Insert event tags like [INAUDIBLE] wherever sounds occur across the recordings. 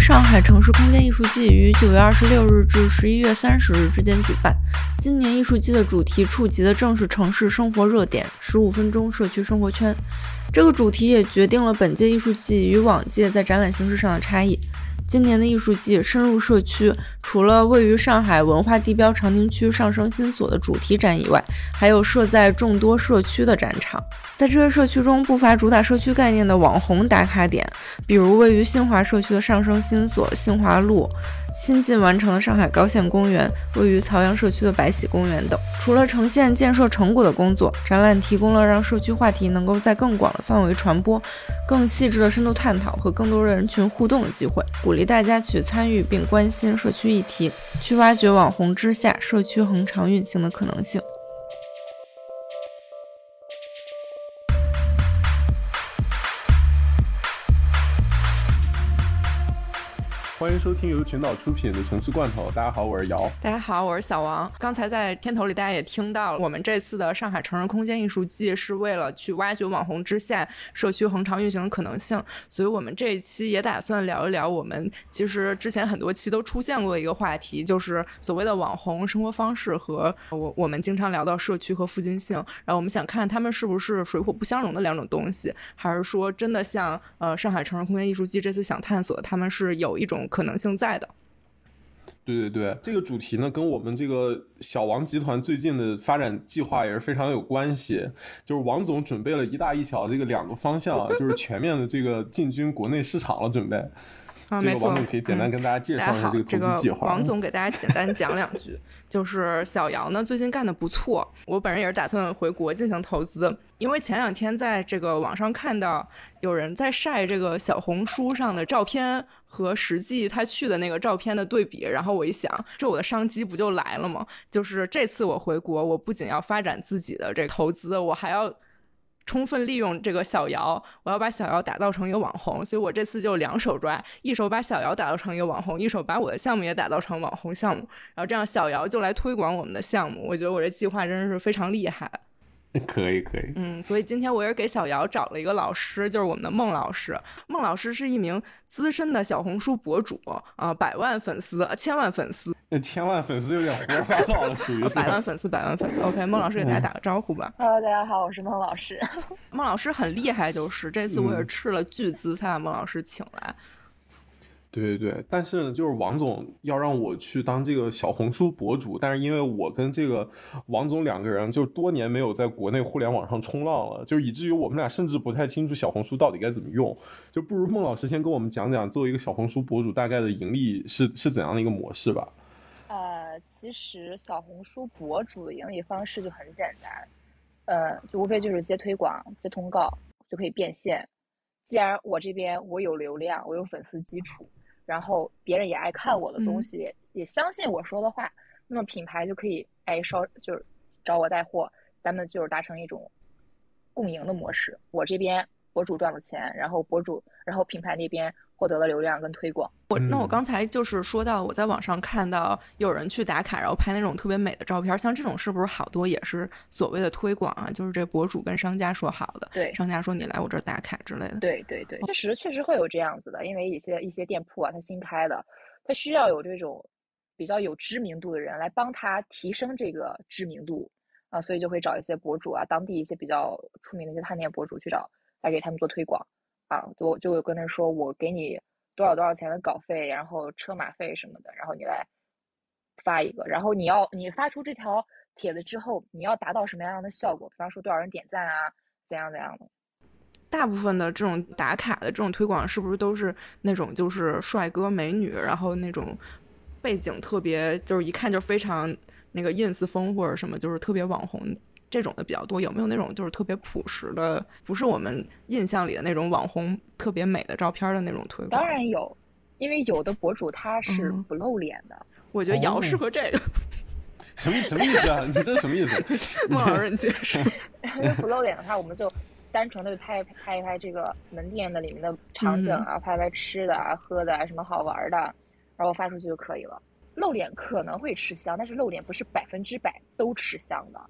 上海城市空间艺术季于九月二十六日至十一月三十日之间举办。今年艺术季的主题触及的正是城市生活热点——十五分钟社区生活圈。这个主题也决定了本届艺术季与往届在展览形式上的差异。今年的艺术季深入社区，除了位于上海文化地标长宁区上升新所的主题展以外，还有设在众多社区的展场。在这些社区中，不乏主打社区概念的网红打卡点，比如位于新华社区的上升新所、新华路。新近完成的上海高线公园，位于曹杨社区的白喜公园等。除了呈现建设成果的工作，展览提供了让社区话题能够在更广的范围传播、更细致的深度探讨和更多人群互动的机会，鼓励大家去参与并关心社区议题，去挖掘网红之下社区恒常运行的可能性。欢迎收听由群岛出品的《城市罐头》。大家好，我是姚。大家好，我是小王。刚才在片头里，大家也听到了，我们这次的上海城市空间艺术季是为了去挖掘网红之下社区恒常运行的可能性，所以我们这一期也打算聊一聊我们其实之前很多期都出现过的一个话题，就是所谓的网红生活方式和我我们经常聊到社区和附近性。然后我们想看他们是不是水火不相容的两种东西，还是说真的像呃上海城市空间艺术季这次想探索的，他们是有一种。可能性在的，对对对，这个主题呢，跟我们这个小王集团最近的发展计划也是非常有关系。就是王总准备了一大一小这个两个方向，就是全面的这个进军国内市场了，准备。啊，没错，王总可以简单跟大家介绍一下这个投资计划。王总给大家简单讲两句，[LAUGHS] 就是小姚呢最近干的不错，我本人也是打算回国进行投资，因为前两天在这个网上看到有人在晒这个小红书上的照片和实际他去的那个照片的对比，然后我一想，这我的商机不就来了吗？就是这次我回国，我不仅要发展自己的这个投资，我还要。充分利用这个小姚，我要把小姚打造成一个网红，所以我这次就两手抓，一手把小姚打造成一个网红，一手把我的项目也打造成网红项目，然后这样小姚就来推广我们的项目。我觉得我这计划真的是非常厉害。[LAUGHS] 可以可以，嗯，所以今天我也是给小姚找了一个老师，就是我们的孟老师。孟老师是一名资深的小红书博主啊，百万粉丝，千万粉丝。那 [LAUGHS] 千万粉丝有点胡说八道了，属于百万粉丝，百万粉丝。[LAUGHS] OK，孟老师给大家打个招呼吧。Hello，大家好，我是孟老师。孟老师很厉害，就是这次我也是斥了巨资才把孟老师请来。对对对，但是呢，就是王总要让我去当这个小红书博主，但是因为我跟这个王总两个人就多年没有在国内互联网上冲浪了，就以至于我们俩甚至不太清楚小红书到底该怎么用，就不如孟老师先跟我们讲讲，作为一个小红书博主大概的盈利是是怎样的一个模式吧。呃，其实小红书博主的盈利方式就很简单，呃，就无非就是接推广、接通告就可以变现。既然我这边我有流量，我有粉丝基础。然后别人也爱看我的东西，也相信我说的话，那么品牌就可以哎稍就是找我带货，咱们就是达成一种共赢的模式。我这边博主赚了钱，然后博主，然后品牌那边。获得了流量跟推广。我那我刚才就是说到，我在网上看到有人去打卡，然后拍那种特别美的照片，像这种是不是好多也是所谓的推广啊？就是这博主跟商家说好的，对，商家说你来我这儿打卡之类的。对对对，确实确实会有这样子的，因为一些一些店铺啊，它新开的，它需要有这种比较有知名度的人来帮他提升这个知名度啊，所以就会找一些博主啊，当地一些比较出名的一些探店博主去找来给他们做推广。啊，就就有跟他说，我给你多少多少钱的稿费，然后车马费什么的，然后你来发一个，然后你要你发出这条帖子之后，你要达到什么样的效果？比方说多少人点赞啊，怎样怎样的？大部分的这种打卡的这种推广，是不是都是那种就是帅哥美女，然后那种背景特别，就是一看就非常那个 ins 风或者什么，就是特别网红。这种的比较多，有没有那种就是特别朴实的，不是我们印象里的那种网红特别美的照片的那种推广？当然有，因为有的博主他是不露脸的。我觉得瑶适合这个。什么什么意思啊？你这什么意思？孟老师解释。[LAUGHS] 因为不露脸的话，我们就单纯的拍拍一拍这个门店的里面的场景啊，拍拍吃的啊、喝的啊，什么好玩的，然后发出去就可以了。露脸可能会吃香，但是露脸不是百分之百都吃香的。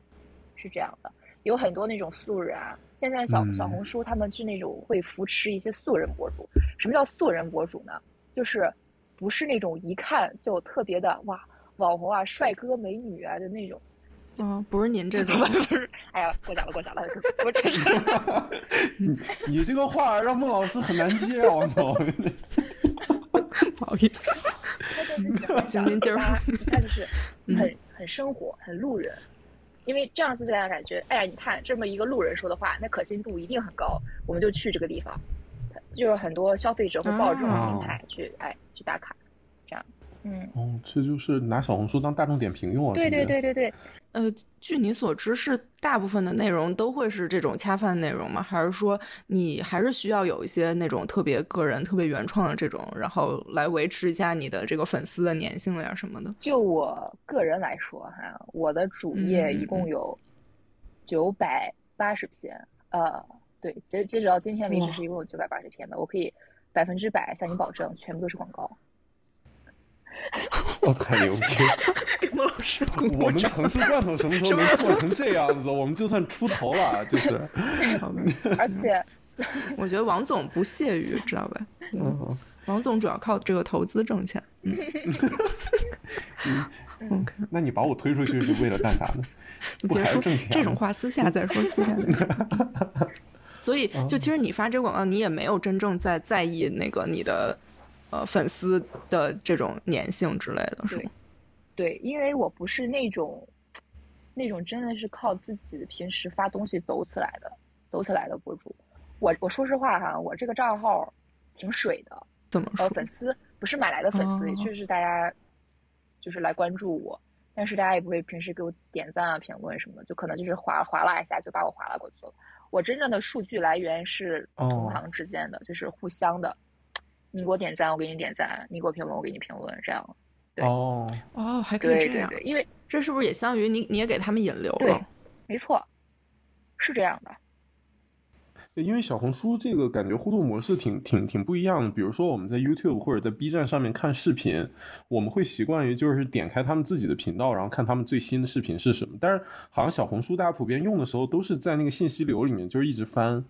是这样的，有很多那种素人啊。现在小小红书他们是那种会扶持一些素人博主。什么叫素人博主呢？就是不是那种一看就特别的哇网红啊、帅哥美女啊的那种。嗯，不是您这种，不是，哎呀，过奖了，过奖了，我真是。[LAUGHS] 你你这个话让孟老师很难接啊，王总。不好意思。行，您接着说。一看就是很很生活，很路人，因为这样子大家感觉，哎呀，你看这么一个路人说的话，那可信度一定很高，我们就去这个地方。就是很多消费者会抱着这种心态去，哎，去打卡，这样。嗯。哦，这就是拿小红书当大众点评用啊。对对对对对。呃，据你所知，是大部分的内容都会是这种恰饭内容吗？还是说你还是需要有一些那种特别个人、特别原创的这种，然后来维持一下你的这个粉丝的粘性呀什么的？就我个人来说哈，我的主页一共有九百八十篇，呃，对，截截止到今天为止是一共有九百八十篇的，我可以百分之百向你保证，全部都是广告。[LAUGHS] 哦，太牛逼！孟老师，我们城市罐头什么时候能做成这样子？我们就算出头了，就是。而且，[LAUGHS] 我觉得王总不屑于，知道吧？嗯，王总主要靠这个投资挣钱。嗯。[LAUGHS] OK，那你把我推出去是为了干啥呢？不还是挣钱？这种话私下再说，私下再说。所以，就其实你发这个广告，你也没有真正在在意那个你的。呃，粉丝的这种粘性之类的是吗？对，因为我不是那种，那种真的是靠自己平时发东西走起来的，走起来的博主。我我说实话哈，我这个账号挺水的。怎么说？粉丝不是买来的粉丝，也确实大家就是来关注我，但是大家也不会平时给我点赞啊、评论什么的，就可能就是划划拉一下就把我划拉过去了。我真正的数据来源是同行之间的，就是互相的。你给我点赞，我给你点赞；你给我评论，我给你评论。这样，对哦哦，还可以这样，因为这是不是也相当于你你也给他们引流了？没错，是这样的。因为小红书这个感觉互动模式挺挺挺不一样的。比如说我们在 YouTube 或者在 B 站上面看视频，我们会习惯于就是点开他们自己的频道，然后看他们最新的视频是什么。但是好像小红书大家普遍用的时候都是在那个信息流里面，就是一直翻。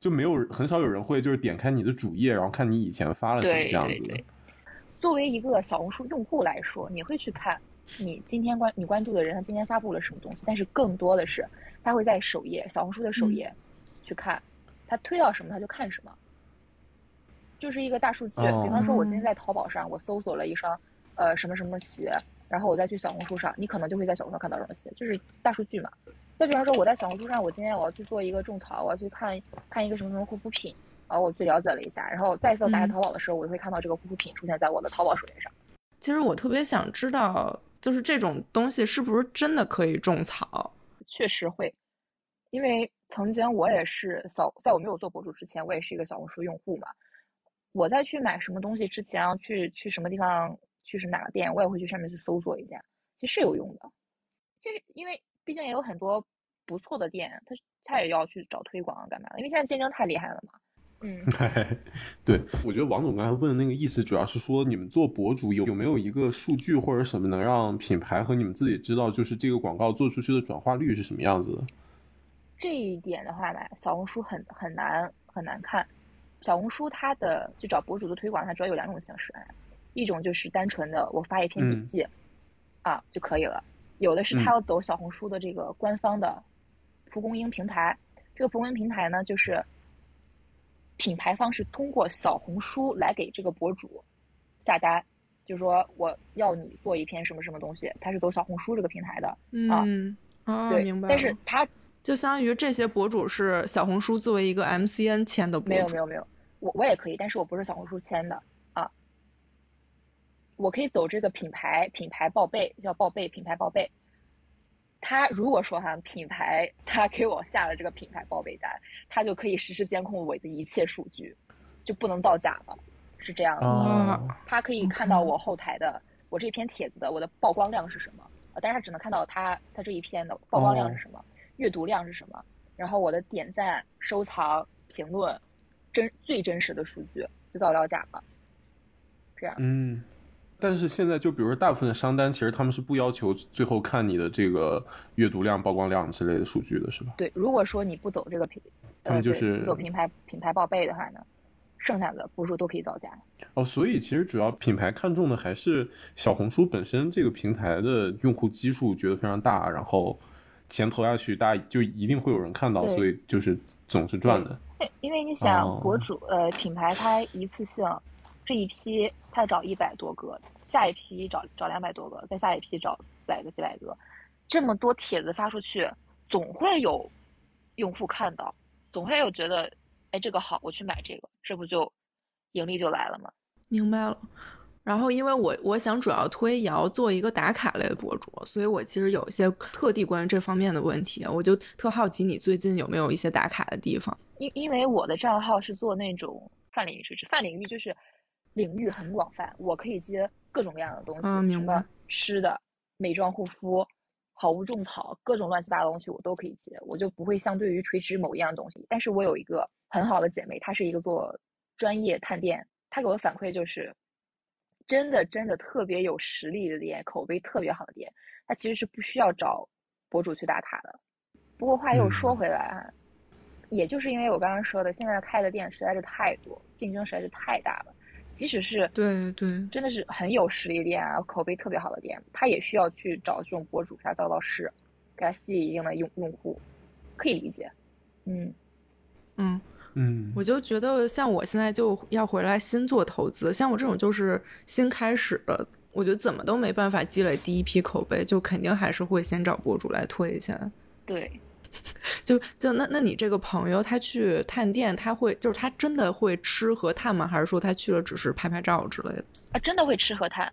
就没有很少有人会就是点开你的主页，然后看你以前发了什么这样子的。作为一个小红书用户来说，你会去看你今天关你关注的人他今天发布了什么东西，但是更多的是他会在首页小红书的首页去看他推到什么他就看什么，就是一个大数据。比方说，我今天在淘宝上我搜索了一双呃什么什么鞋，然后我再去小红书上，你可能就会在小红书上看到这双鞋，就是大数据嘛。再比方说，我在小红书上，我今天我要去做一个种草，我要去看看一个什么什么护肤品，然后我去了解了一下，然后再次打开淘宝的时候，我就会看到这个护肤品出现在我的淘宝首页上。其实我特别想知道，就是这种东西是不是真的可以种草？确实会，因为曾经我也是小，在我没有做博主之前，我也是一个小红书用户嘛。我在去买什么东西之前，要去去什么地方，去是哪个店，我也会去上面去搜索一下，其实是有用的。其实因为。毕竟也有很多不错的店，他他也要去找推广啊，干嘛的？因为现在竞争太厉害了嘛。嗯，[LAUGHS] 对，我觉得王总刚才问的那个意思，主要是说你们做博主有有没有一个数据或者什么能让品牌和你们自己知道，就是这个广告做出去的转化率是什么样子的？这一点的话吧，小红书很很难很难看。小红书它的就找博主的推广，它主要有两种形式，一种就是单纯的我发一篇笔记啊就可以了。有的是他要走小红书的这个官方的蒲公英平台，这个蒲公英平台呢，就是品牌方是通过小红书来给这个博主下单，就是说我要你做一篇什么什么东西，他是走小红书这个平台的啊，啊，对，明白。但是他就相当于这些博主是小红书作为一个 MCN 签的博主，没有没有没有，我我也可以，但是我不是小红书签的。我可以走这个品牌品牌报备，叫报备品牌报备。他如果说哈品牌他给我下了这个品牌报备单，他就可以实时监控我的一切数据，就不能造假了，是这样子。的。他可以看到我后台的我这篇帖子的我的曝光量是什么，但是他只能看到他他这一篇的曝光量是什么，阅读量是什么，然后我的点赞、收藏、评论，真最真实的数据就造了假了，这样。嗯。但是现在，就比如说，大部分的商单，其实他们是不要求最后看你的这个阅读量、曝光量之类的数据的，是吧？对，如果说你不走这个品，他们就是走品牌品牌报备的话呢，剩下的博主都可以造假。哦，所以其实主要品牌看重的还是小红书本身这个平台的用户基数，觉得非常大，然后钱投下去，大家就一定会有人看到，所以就是总是赚的。因 [LAUGHS] 因为你想哦，博主呃品牌它一次性这一批他找一百多个，下一批找找两百多个，再下一批找几百个几百个，这么多帖子发出去，总会有用户看到，总会有觉得哎这个好，我去买这个，这不就盈利就来了吗？明白了。然后，因为我我想主要推也要做一个打卡类的博主，所以我其实有一些特地关于这方面的问题，我就特好奇你最近有没有一些打卡的地方？因因为我的账号是做那种泛领域垂直，泛领域就是领域很广泛，我可以接各种各样的东西，嗯明白什么吃的、美妆护肤、好物种草，各种乱七八糟的东西我都可以接，我就不会相对于垂直某一样东西。但是我有一个很好的姐妹，她是一个做专业探店，她给我的反馈就是，真的真的特别有实力的店，口碑特别好的店，她其实是不需要找博主去打卡的。不过话又说嗯回来啊，也就是因为我刚刚说的，现在开的店实在是太多，竞争实在是太大了。即使是对对，真的是很有实力店啊，口碑特别好的店，他也需要去找这种博主给他造造势，给他吸引一定的用用户，可以理解。嗯，嗯，嗯，我就觉得像我现在就要回来新做投资，像我这种就是新开始的，我觉得怎么都没办法积累第一批口碑，就肯定还是会先找博主来推一下。对，[LAUGHS] 就就那那你这个朋友他去探店，他会就是他真的会吃和探吗？还是说他去了只是拍拍照之类的？啊，真的会吃和探。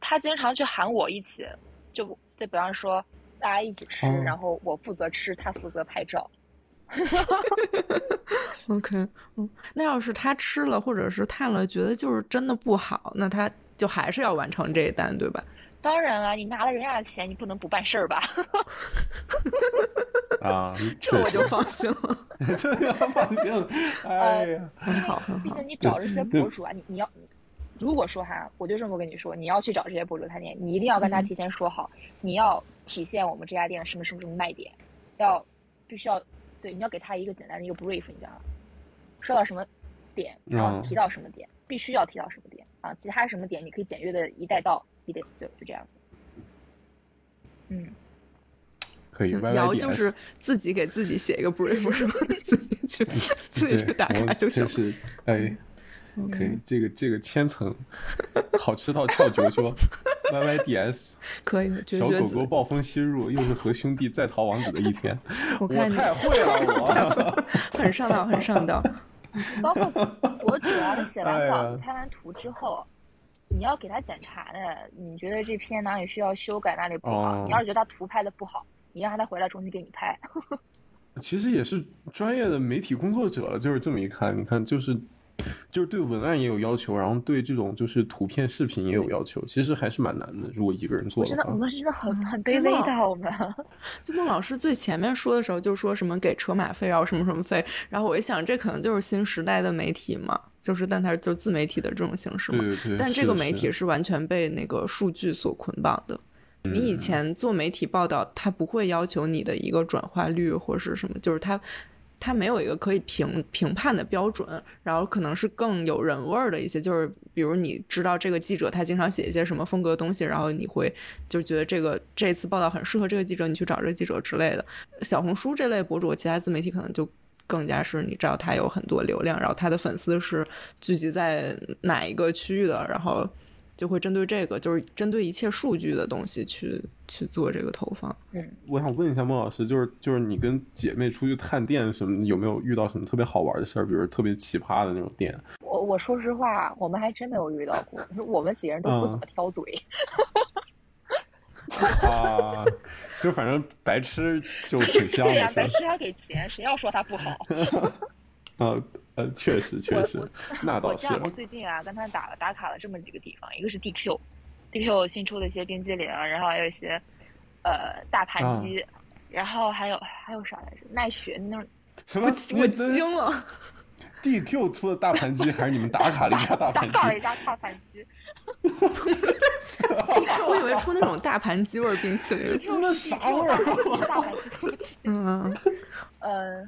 他经常去喊我一起，就就比方说大家一起吃，哦然后我负责吃，他负责拍照。[LAUGHS] OK，嗯，那要是他吃了或者是探了，觉得就是真的不好，那他就还是要完成这一单，对吧？当然了，你拿了人家的钱，你不能不办事儿吧？[LAUGHS] 啊，[LAUGHS] 这我就放心了。[LAUGHS] 这要放心。哎呀，很好，很好。毕竟你找这些博主啊，你你要，如果说哈，我就这么跟你说，你要去找这些博主探店，你一定要跟他提前说好，你要体现我们这家店的什么什么什么卖点，要必须要对，你要给他一个简单的一个 brief，你知道吗？说到什么点，然后嗯提到什么点，必须要提到什么点啊，其他什么点你可以简约的一带到，就就这样子。嗯，可以瑶就是自己给自己写一个 brief 是吧？[LAUGHS] 自己去自己去打卡就。是哎。可以嗯，这个这个千层好吃到翘脚说，Y Y D S 可以，绝小狗狗暴风吸入，又是和兄弟在逃王子的一天。[LAUGHS] 我我看你太会了，[LAUGHS] 我很上道，很上道。包括我主啊，他写完哎稿、呀拍完图之后，你要给他检查的，你觉得这篇哪里需要修改，哪里不好？哦你要是觉得他图拍的不好，你让他再回来重新给你拍。[LAUGHS] 其实也是专业的媒体工作者了，就是这么一看，你看就是。就是对文案也有要求，然后对这种就是图片、视频也有要求，其实还是蛮难的。如果一个人做我真的，我，们真的很很卑真的微的，我们。[LAUGHS] 就孟老师最前面说的时候，就说什么给车马费，然后什么什么费，然后我一想，这可能就是新时代的媒体嘛，就是但它就自媒体的这种形式嘛。对对对。但这个媒体是是完全被那个数据所捆绑的。你以前做媒体报道，它不会要求你的一个转化率或是什么，就是它它没有一个可以评评判的标准，然后可能是更有人味儿的一些，就是比如你知道这个记者他经常写一些什么风格的东西，然后你会就觉得这个这次报道很适合这个记者，你去找这个记者之类的。小红书这类博主，其他自媒体可能就。更加是你知道他有很多流量，然后他的粉丝是聚集在哪一个区域的，然后就会针对这个，就是针对一切数据的东西去去做这个投放。嗯，我想问一下孟老师，就是就是你跟姐妹出去探店什么，有没有遇到什么特别好玩的事儿？比如特别奇葩的那种店？我我说实话，我们还真没有遇到过。我们几个人都不怎么挑嘴。[LAUGHS] 啊，就反正白吃就挺 [LAUGHS] 香对呀、的，白吃还给钱，谁要说他不好？[LAUGHS] 啊呃，确实确实，那倒是我这。样，我最近啊跟他打了打卡了这么几个地方，一个是 DQ，DQ 新出了一些冰激凌，然后还有一些呃大盘啊鸡，然后还有还有啥来着？奈雪那种什么？我惊了，DQ 出的大盘鸡，还是你们打卡了一家大打盘鸡？卡了一家大盘鸡，[LAUGHS] 我以为出那种大盘鸡味儿冰淇淋。那啥味儿？大盘鸡，对不起。嗯，呃，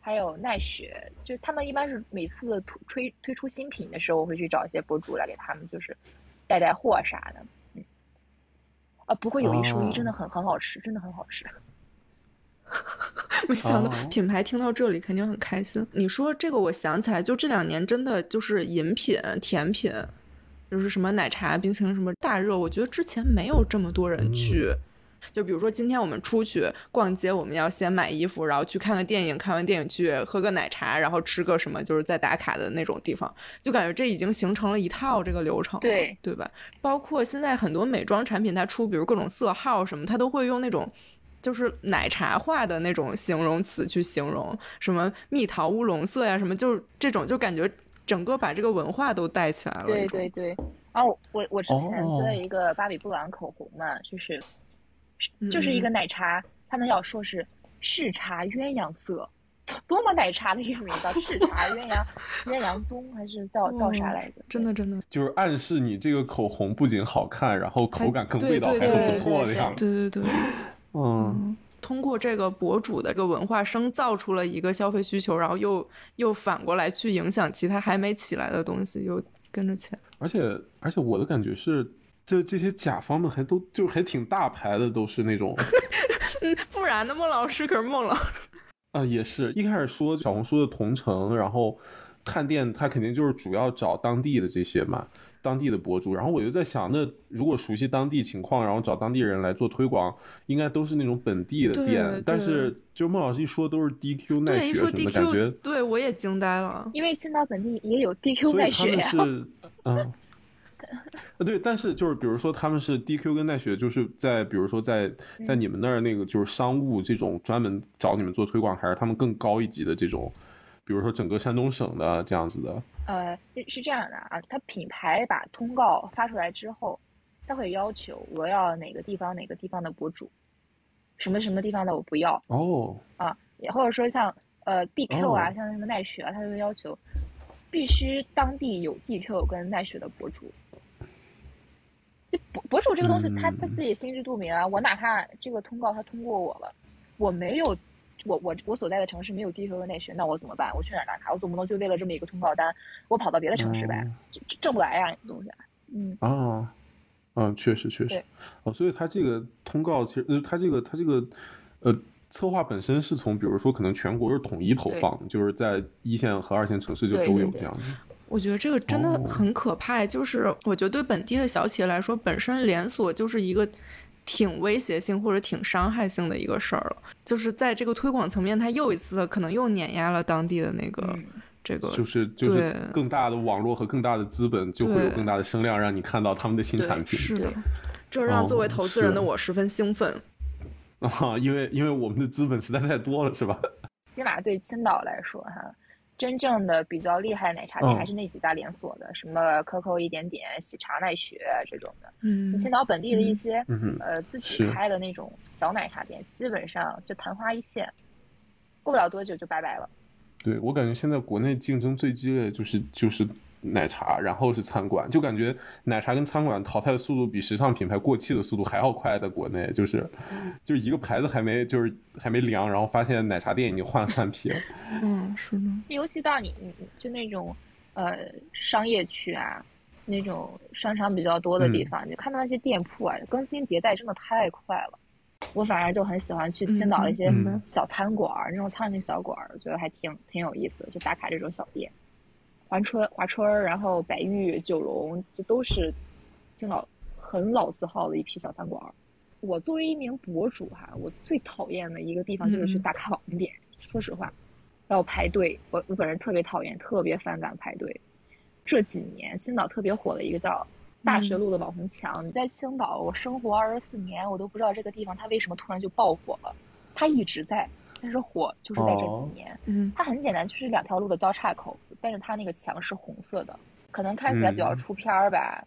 还还有奈雪，就他们一般是每次推推推出新品的时候，我会去找一些博主来给他们就是带带货啥的。嗯，啊，不过有一说一，真的很很好吃，真的很好吃。没想到哦品牌听到这里肯定很开心。你说这个，我想起来，就这两年真的就是饮品、甜品，就是什么奶茶、冰淇淋什么大热。我觉得之前没有这么多人去。就比如说今天我们出去逛街，我们要先买衣服，然后去看个电影，看完电影去喝个奶茶，然后吃个什么，就是在打卡的那种地方，就感觉这已经形成了一套这个流程了，对对吧？包括现在很多美妆产品，它出比如各种色号什么，它都会用那种。就是奶茶化的那种形容词去形容，什么蜜桃乌龙色呀，什么就是这种，就感觉整个把这个文化都带起来了。对对对，然后我我之前哦接了一个芭比布朗口红嘛，就是嗯就是一个奶茶，他们要说是赤茶鸳鸯色，[LAUGHS] 多么奶茶的一个名字，叫视茶鸳鸯鸳鸯棕还是叫叫啥来着？真的真的，就是暗示你这个口红不仅好看，然后口感跟味道还对很不错对对的样子。对对对。嗯，通过这个博主的这个文化生造出了一个消费需求，然后又又反过来去影响其他还没起来的东西，又跟着起来。而且而且我的感觉是，这这些甲方们还都就是还挺大牌的，都是那种 [LAUGHS] 嗯，不然呢？孟老师可是孟老师。[LAUGHS] 啊，也是一开始说小红书的同城，然后探店，他肯定就是主要找当地的这些嘛，当地的博主。然后我就在想，那如果熟悉当地情况，然后找当地人来做推广，应该都是那种本地的店。但是就孟老师一说都是 DQ 奈雪什么的，感觉对我也惊呆了。因为青岛本地也有 DQ 所以他奈雪是 [LAUGHS] 嗯。呃，对，但是就是比如说他们是 DQ 跟奈雪，就是在比如说在在你们那儿那个就是商务这种专门找你们做推广，还是他们更高一级的这种，比如说整个山东省的这样子的。呃，是是这样的啊，它品牌把通告发出来之后，它会要求我要哪个地方哪个地方的博主，什么什么地方的我不要哦，啊，也或者说像呃 DQ 啊，哦像什么奈雪啊，它就会要求必须当地有 DQ 跟奈雪的博主。就博博主这个东西，他他嗯自己心知肚明啊。我哪怕这个通告他通过我了，我没有，我我我所在的城市没有 DQ 和奈雪，那我怎么办？我去哪儿打卡？我总不能就为了这么一个通告单，我跑到别的城市呗，这这挣不来呀，这东西啊。嗯，啊，嗯，确实确实，哦，所以他这个通告其实，呃，他这个他这个，呃，策划本身是从比如说可能全国是统一投放，就是在一线和二线城市就都有这样的。我觉得这个真的哦很可怕，就是我觉得对本地的小企业来说，本身连锁就是一个挺威胁性或者挺伤害性的一个事儿了。就是在这个推广层面，它又一次的可能又碾压了当地的那个、嗯这个。就是就是更大的网络和更大的资本，就会有更大的声量，让你看到他们的新产品是的，这让作为哦投资人的我十分兴奋。[LAUGHS] 啊，因为因为我们的资本实在太多了，是吧？[LAUGHS] 起码对青岛来说哈，真正的比较厉害的奶茶店嗯还是那几家连锁的，什么 COCO 一点点、喜茶奈雪这种的。嗯，青岛本地的一些、嗯，呃自己开的那种小奶茶店，基本上就昙花一现，过不了多久就拜拜了。对我感觉现在国内竞争最激烈的就是就是奶茶，然后是餐馆，就感觉奶茶跟餐馆淘汰的速度比时尚品牌过气的速度还要快，在国内就是就一个牌子还没就是还没凉，然后发现奶茶店已经换了三批了。嗯，是的，尤其到你你就那种呃商业区啊，那种商场比较多的地方，你看到那些店铺啊，更新迭代真的太快了。我反而就很喜欢去青岛的一些小餐馆儿，那种苍蝇小馆儿，我觉得还挺挺有意思的，就打卡这种小店。华春、华春儿，然后百玉、九龙，这都是青岛很老字号的一批小餐馆儿。我作为一名博主哈，我最讨厌的一个地方就是去嗯打卡网红点。说实话，要排队，我我本人特别讨厌，特别反感排队。这几年青岛特别火的一个叫大学路的网红墙，你在青岛，我生活二十四年，我都不知道这个地方它为什么突然就爆火了。它一直在，但是火就是在这几哦年。嗯它很简单，就是两条路的交叉口，但是它那个墙是红色的，可能看起来比较嗯出片儿吧。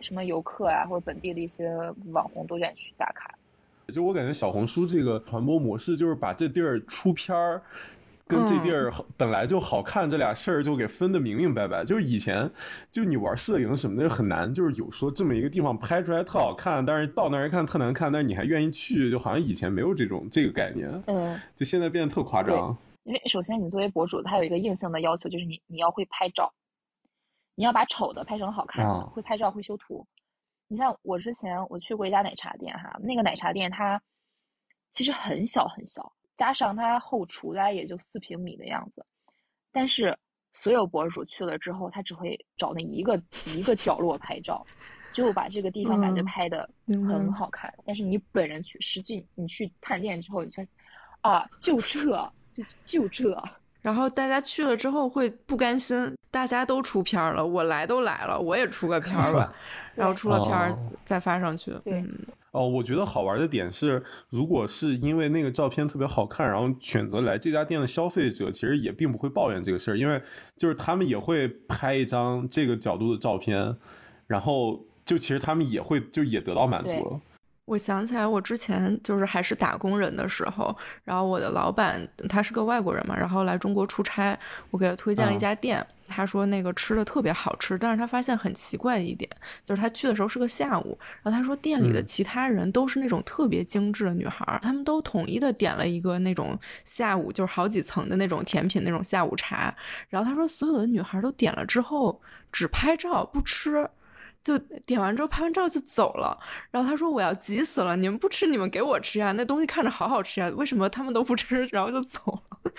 什么游客啊，或者本地的一些网红都愿意去打卡。就我感觉小红书这个传播模式，就是把这地儿出片儿。跟这地儿本来就好看这俩事儿就给分得明明白白，就是以前就你玩摄影什么的很难，就是有说这么一个地方拍出来特好看，但是到那儿一看特难看，但是你还愿意去，就好像以前没有这种这个概念，嗯，就现在变得特夸张。因为首先你作为博主，他有一个硬性的要求，就是你你要会拍照，你要把丑的拍成好看的，啊会拍照会修图。你像我之前我去过一家奶茶店哈，那个奶茶店它其实很小很小，加上它后厨大概也就四平米的样子，但是所有博主去了之后，他只会找那一个一个角落拍照，就把这个地方感觉嗯拍的很好看。但是你本人去实际你去探店之后，你发现啊，就这就就这，[LAUGHS] 然后大家去了之后会不甘心，大家都出片儿了，我来都来了，我也出个片儿吧。然后出了片再发上去。对嗯哦，我觉得好玩的点是，如果是因为那个照片特别好看，然后选择来这家店的消费者，其实也并不会抱怨这个事儿，因为就是他们也会拍一张这个角度的照片，然后就其实他们也会就也得到满足了。我想起来，我之前就是还是打工人的时候，然后我的老板他是个外国人嘛，然后来中国出差，我给他推荐了一嗯家店，他说那个吃的特别好吃，但是他发现很奇怪的一点，就是他去的时候是个下午，然后他说店里的嗯其他人都是那种特别精致的女孩儿，他们都统一的点了一个那种下午就是好几层的那种甜品那种下午茶，然后他说所有的女孩儿都点了之后只拍照不吃。就点完之后拍完照就走了，然后他说我要急死了，你们不吃你们给我吃呀，那东西看着好好吃呀，为什么他们都不吃，[LAUGHS] 然后就走了？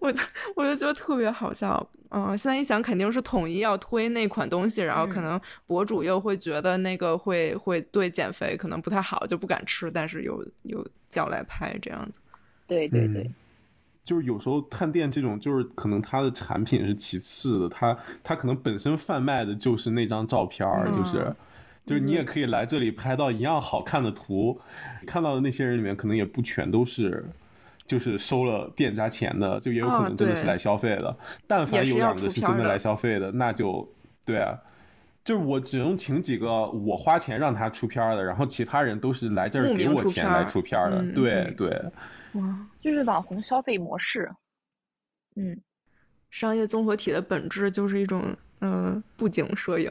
我我就觉得特别好笑。嗯，现在一想肯定是统一要推那款东西，然后可嗯能博主又会觉得那个会会对减肥可能不太好，就不敢吃，但是又又叫来拍这样子。对对对，嗯就是有时候探店这种，就是可能它的产品是其次的，它它可能本身贩卖的就是那张照片就是就是你也可以来这里拍到一样好看的图，看到的那些人里面可能也不全都是。就是收了店家钱的，就也有可啊能真的是来消费的。但凡有两个是真的来消费的，那就对啊，就是我只能请几个我花钱让他出片儿的，然后其他人都是来这儿给我钱来出片的。嗯对嗯对，哇，就是网红消费模式。嗯，商业综合体的本质就是一种嗯、呃布景摄影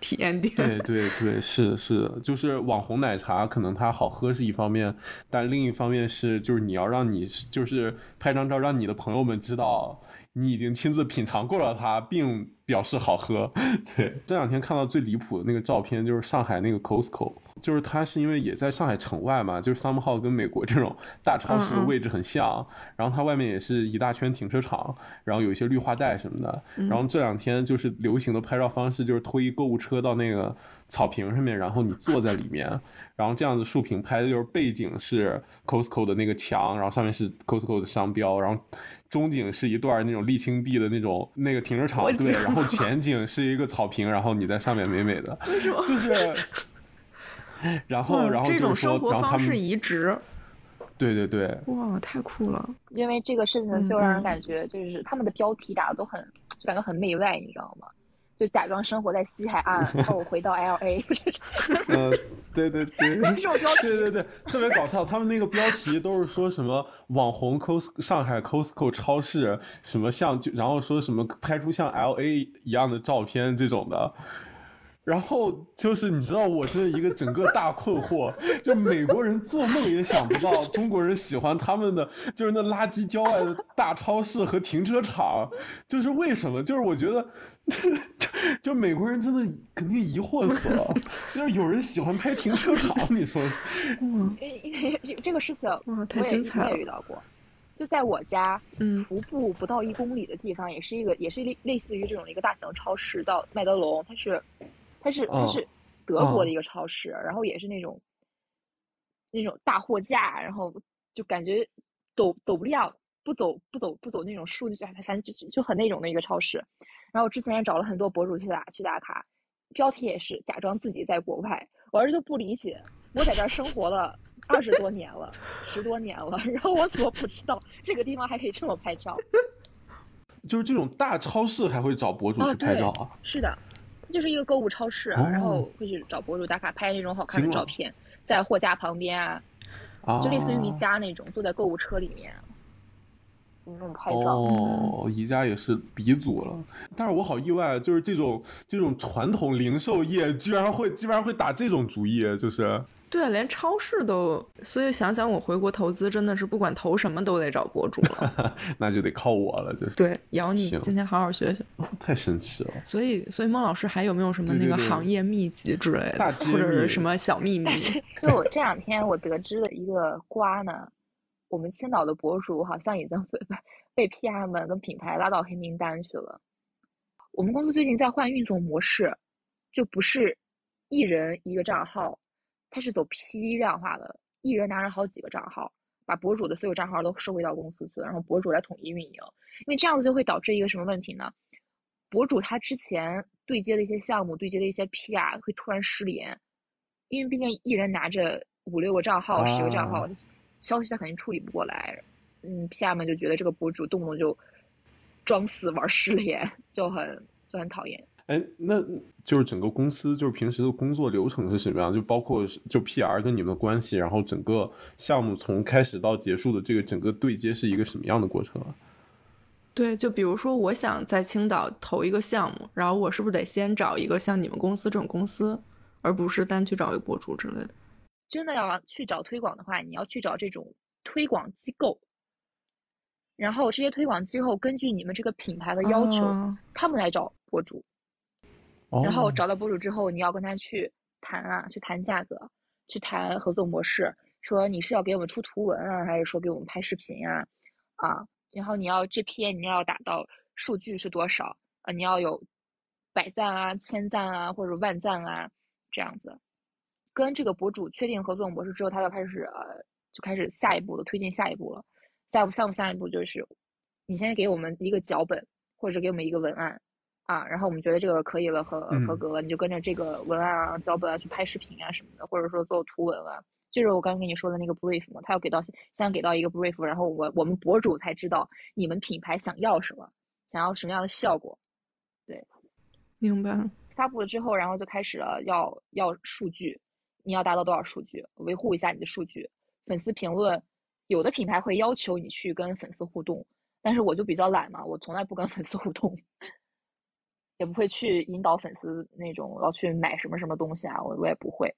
体验店。对对对，是是的，就是网红奶茶，可能它好喝是一方面，但另一方面是，就是你要让你就是拍张照，让你的朋友们知道你已经亲自品尝过了它，并表示好喝。[LAUGHS] 对，这两天看到最离谱的那个照片，就是上海那个 Costco，就是它是因为也在上海城外嘛，就是 somehow 跟美国这种大超市的位置很像，然后它外面也是一大圈停车场，然后有一些绿化带什么的。然后这两天就是流行的拍照方式，就是推一购物车到那个草坪上面，然后你坐在里面，然后这样子竖屏拍的就是背景是 Costco 的那个墙，然后上面是 Costco 的商标，然后中景是一段那种沥青地的那种那个停车场，对，然后前景是一个草坪，然后你在上面美美的，为什么？就是。然后，哇然后这种生活方式移植，对对对，哇，太酷了！因为这个事情嗯就让人嗯感觉就是他们的标题打的都很，就感觉很媚外，你知道吗？就假装生活在西海岸，然后回到 L A [LAUGHS] 这种呃，对对对，[LAUGHS] 这种标题对对对，特别搞笑。他们那个标题都是说什么网红 Cos 上海 Costco 超市什么像，就然后说什么拍出像 L A 一样的照片这种的。然后就是你知道，我这一个整个大困惑，就美国人做梦也想不到中国人喜欢他们的，就是那垃圾郊外的大超市和停车场，就是为什么？就是我觉得，就美国人真的肯定疑惑死了，就是有人喜欢拍停车场，你说？嗯因为因为这这个事情，哇，太我也我精彩了也遇到过。就在我家嗯徒步不到一公里的地方，也是一个也是类类似于这种一个大型超市，叫麦德龙，它是它是它嗯是德国的一个超市，然后也是那种那种大货架，然后就感觉走走不了，不走不走不走那种数据，反正就就就很那种的一个超市。然后之前也找了很多博主去打去打卡，标题也是假装自己在国外，我儿子就不理解，我在这儿生活了二十多年了，十多年了，然后我怎么不知道这个地方还可以这么拍照？[LAUGHS] 就是这种大超市还会找博主哦去拍照啊？是的，它就是一个购物超市啊，然后哦会去找博主打卡拍那种好看的照片，在货架旁边就类似于宜家那种，坐在购物车里面。那种拍照。哦，宜家也是鼻祖了，但是我好意外，就是这种这种传统零售业居然会基本上会打这种主意，就是对啊，连超市都，所以想想我回国投资真的是不管投什么都得找博主了，[LAUGHS] 那就得靠我了，就是对，咬你今天好好学学。太神奇了。所以，所以孟老师还有没有什么那个行业秘籍之类的，或者是什么小秘密？[LAUGHS] 就我这两天我得知的一个瓜呢，我们青岛的博主好像已经被被 PR 们跟品牌拉到黑名单去了。我们公司最近在换运作模式，就不是一人一个账号，它是走批量化的，一人拿着好几个账号，把博主的所有账号都收回到公司去了，然后博主来统一运营。因为这样子就会导致一个什么问题呢？博主他之前对接的一些项目、对接的一些 PR 会突然失联，因为毕竟一人拿着五六个账号、十个账号，啊消息他肯定处理不过来。嗯，PR 们就觉得这个博主动不动就装死玩失联，就很就很讨厌。哎，那就是整个公司就是平时的工作流程是什么样？就包括就 PR 跟你们的关系，然后整个项目从开始到结束的这个整个对接是一个什么样的过程啊？对，就比如说我想在青岛投一个项目，然后我是不是得先找一个像你们公司这种公司，而不是单去找一个博主之类的？真的要去找推广的话，你要去找这种推广机构，然后这些推广机构根据你们这个品牌的要求，啊他们来找博主，哦然后找到博主之后，你要跟他去谈啊，去谈价格，去谈合作模式，说你是要给我们出图文啊，还是说给我们拍视频啊？啊，然后你要这篇你要达到数据是多少啊？你要有百赞啊、千赞啊或者万赞啊这样子。跟这个博主确定合作模式之后，他就开始呃，就开始下一步的推进下一步了。下一步项目下一步就是，你先给我们一个脚本，或者给我们一个文案啊，然后我们觉得这个可以了合嗯合格了，你就跟着这个文案啊、脚本啊去拍视频啊什么的，或者说做图文啊。就是我刚刚跟你说的那个 brief 嘛，他要给到先给到一个 brief，然后我我们博主才知道你们品牌想要什么，想要什么样的效果。对明白。发布了之后，然后就开始了要要数据，你要达到多少数据，维护一下你的数据。粉丝评论，有的品牌会要求你去跟粉丝互动，但是我就比较懒嘛，我从来不跟粉丝互动，也不会去引导粉丝那种要去买什么什么东西啊，我我也不会。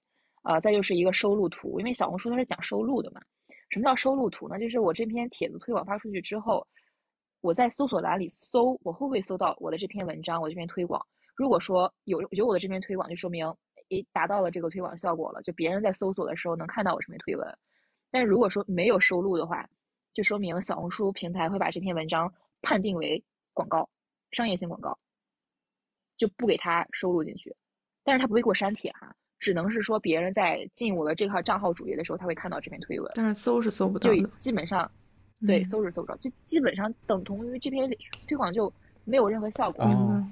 呃，再就是一个收录图，因为小红书它是讲收录的嘛。什么叫收录图呢？就是我这篇帖子推广发出去之后，我在搜索栏里搜，我会不会搜到我的这篇文章，我这篇推广？如果说有有我的这篇推广，就说明诶达到了这个推广效果了，就别人在搜索的时候能看到我这篇推文。但是如果说没有收录的话，就说明小红书平台会把这篇文章判定为广告，商业性广告，就不给它收录进去。但是它不会给我删帖哈、只能是说别人在进我的这号账号主页的时候，他会看到这篇推文，但是搜是搜不到就。基本上对嗯搜是搜不着，就基本上等同于这篇推广就没有任何效果。哦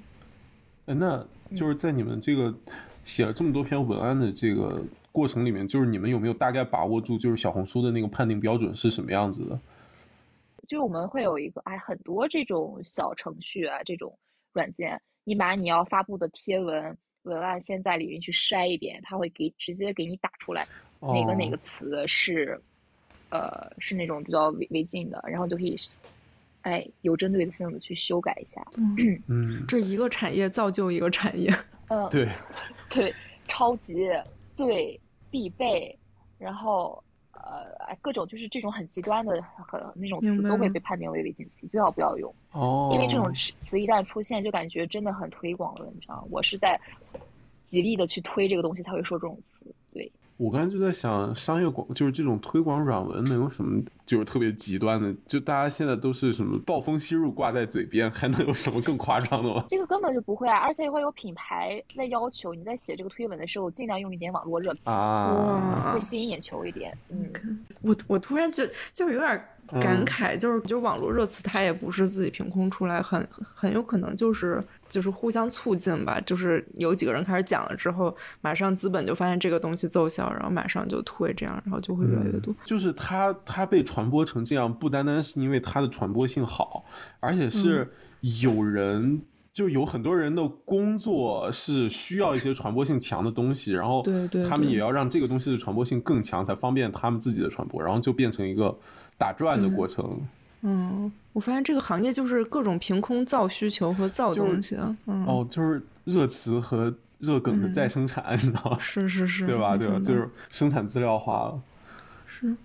那就是在你们这个写了这么多篇文案的这个过程里面，就是你们有没有大概把握住，就是小红书的那个判定标准是什么样子的？就是我们会有一个哎很多这种小程序啊，这种软件，你把你要发布的贴文文案先在里面去筛一遍，它会给直接给你打出来哪个哪个哦词是，呃是那种比较违违禁的，然后就可以，哎有针对性的去修改一下。嗯，[CLEARS THROAT] 嗯，这一个产业造就一个产业。嗯，对，[LAUGHS] 对，超级最必备，然后呃哎各种就是这种很极端的很那种词都会被判定为违禁词，最好不要用。哦，因为这种词词一旦出现，就感觉真的很推广了，你知道吗？我是在极力的去推这个东西，才会说这种词。对，我刚才就在想，商业广就是这种推广软文能有什么就是特别极端的？就大家现在都是什么暴风吸入挂在嘴边，还能有什么更夸张的吗？这个根本就不会啊，而且会有品牌在要求你在写这个推文的时候，尽量用一点网络热词，啊，会吸引眼球一点。嗯，我我突然觉就是有点感慨，就是就网络热词它也不是自己凭空出来，很很有可能就是就是互相促进吧。就是有几个人开始讲了之后，马上资本就发现这个东西奏效，然后马上就推，这样然后就会越来越多。就是它它被传播成这样，不单单是因为它的传播性好，而且是有人。就有很多人的工作是需要一些传播性强的东西，然后他们也要让这个东西的传播性更强，才方便他们自己的传播，然后就变成一个打转的过程。嗯，我发现这个行业就是各种凭空造需求和造东西。嗯，哦，就是热词和热梗的再生产，你知道吗？[LAUGHS] 是是是，对吧？对就是生产资料化了，是。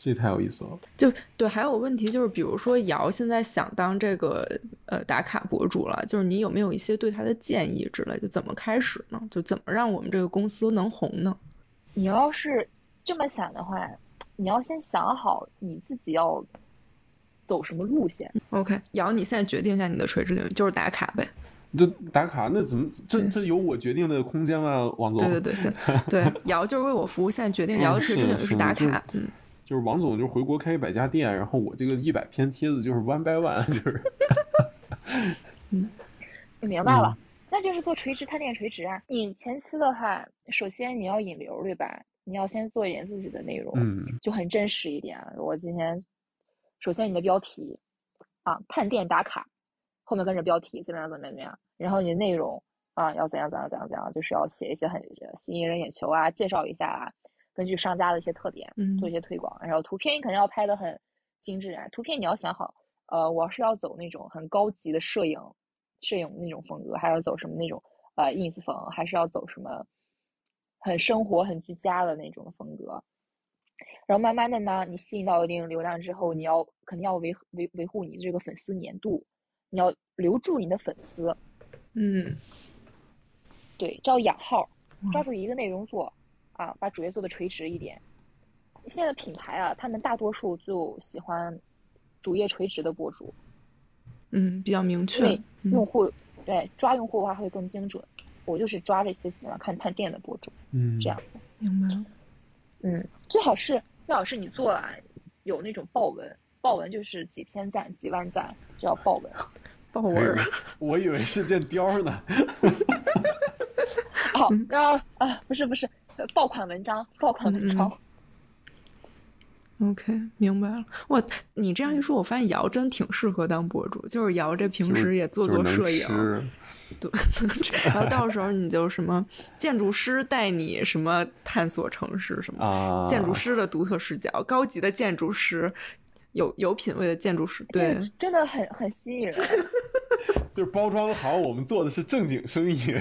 这太有意思了。就对，还有问题就是，比如说瑶现在想当这个呃打卡博主了，就是你有没有一些对他的建议之类？就怎么开始呢？就怎么让我们这个公司能红呢你要是这么想的话，你要先想好你自己要走什么路线。？OK，瑶，你现在决定一下你的垂直领域，就是打卡呗。这打卡那怎么这这有我决定的空间吗？王总，对对对，现对 [LAUGHS] 瑶就是为我服务，现在决定瑶的垂直领域是打卡。嗯，就是王总就回国开一百家店，然后我这个一百篇帖子就是 one by one，就是 [LAUGHS] 嗯明白了，嗯那就是做垂直探店垂直啊。你前期的话，首先你要引流，对吧？你要先做一点自己的内容，嗯就很真实一点啊。我今天，首先你的标题啊，探店打卡，后面跟着标题怎么样怎么样怎么样，然后你的内容啊要怎样怎样怎样怎样，就是要写一些很吸引人眼球啊，介绍一下啊，根据商家的一些特点嗯做一些推广，然后图片你肯定要拍的很精致啊，图片你要想好，呃，我是要走那种很高级的摄影，摄影那种风格，还是要走什么那种呃 ins 风，还是要走什么很生活、很居家的那种风格。然后慢慢的呢，你吸引到一定流量之后，你要肯定要维维维护你这个粉丝粘度，你要留住你的粉丝，嗯对，叫养号，抓嗯住一个内容做啊，把主页做的垂直一点。现在品牌啊，他们大多数就喜欢主页垂直的博主，嗯，比较明确因为。嗯用户、对抓用户的话会更精准。我就是抓这些喜欢看探店的博主，嗯，这样子。明白了。嗯，最好是最好是你做了有那种爆文，爆文就是几千赞、几万赞，这叫爆文。爆文。我以为是件貂儿呢。[LAUGHS] 哦，嗯啊啊，不是不是，呃爆款文章，爆款文章。OK，明白了。哇，你这样一说，我发现瑶真挺适合当博主，就是瑶这平时也做做摄影，吃对，然后到时候你就什么建筑师带你什么探索城市什么，啊，建筑师的独特视角，高级的建筑师，有有品位的建筑师，对，真的很很吸引人。就是包装好，我们做的是正经生意，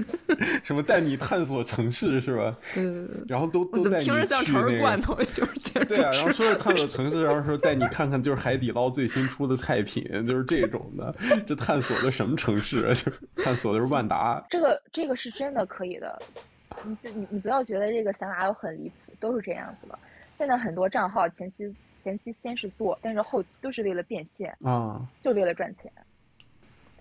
[LAUGHS] 什么带你探索城市是吧？对对对。然后都都带你听着像成去那个儿罐头？就是建筑对啊，然后。说是探索城市，然后说带你看看就是海底捞最新出的菜品，就是这种的。[LAUGHS] 这探索的什么城市啊？[LAUGHS] 就是探索的是万达。这个这个是真的可以的，你这你你不要觉得这个想法有很离谱，都是这样子的。现在很多账号前期前期先是做，但是后期都是为了变现，啊，就为了赚钱。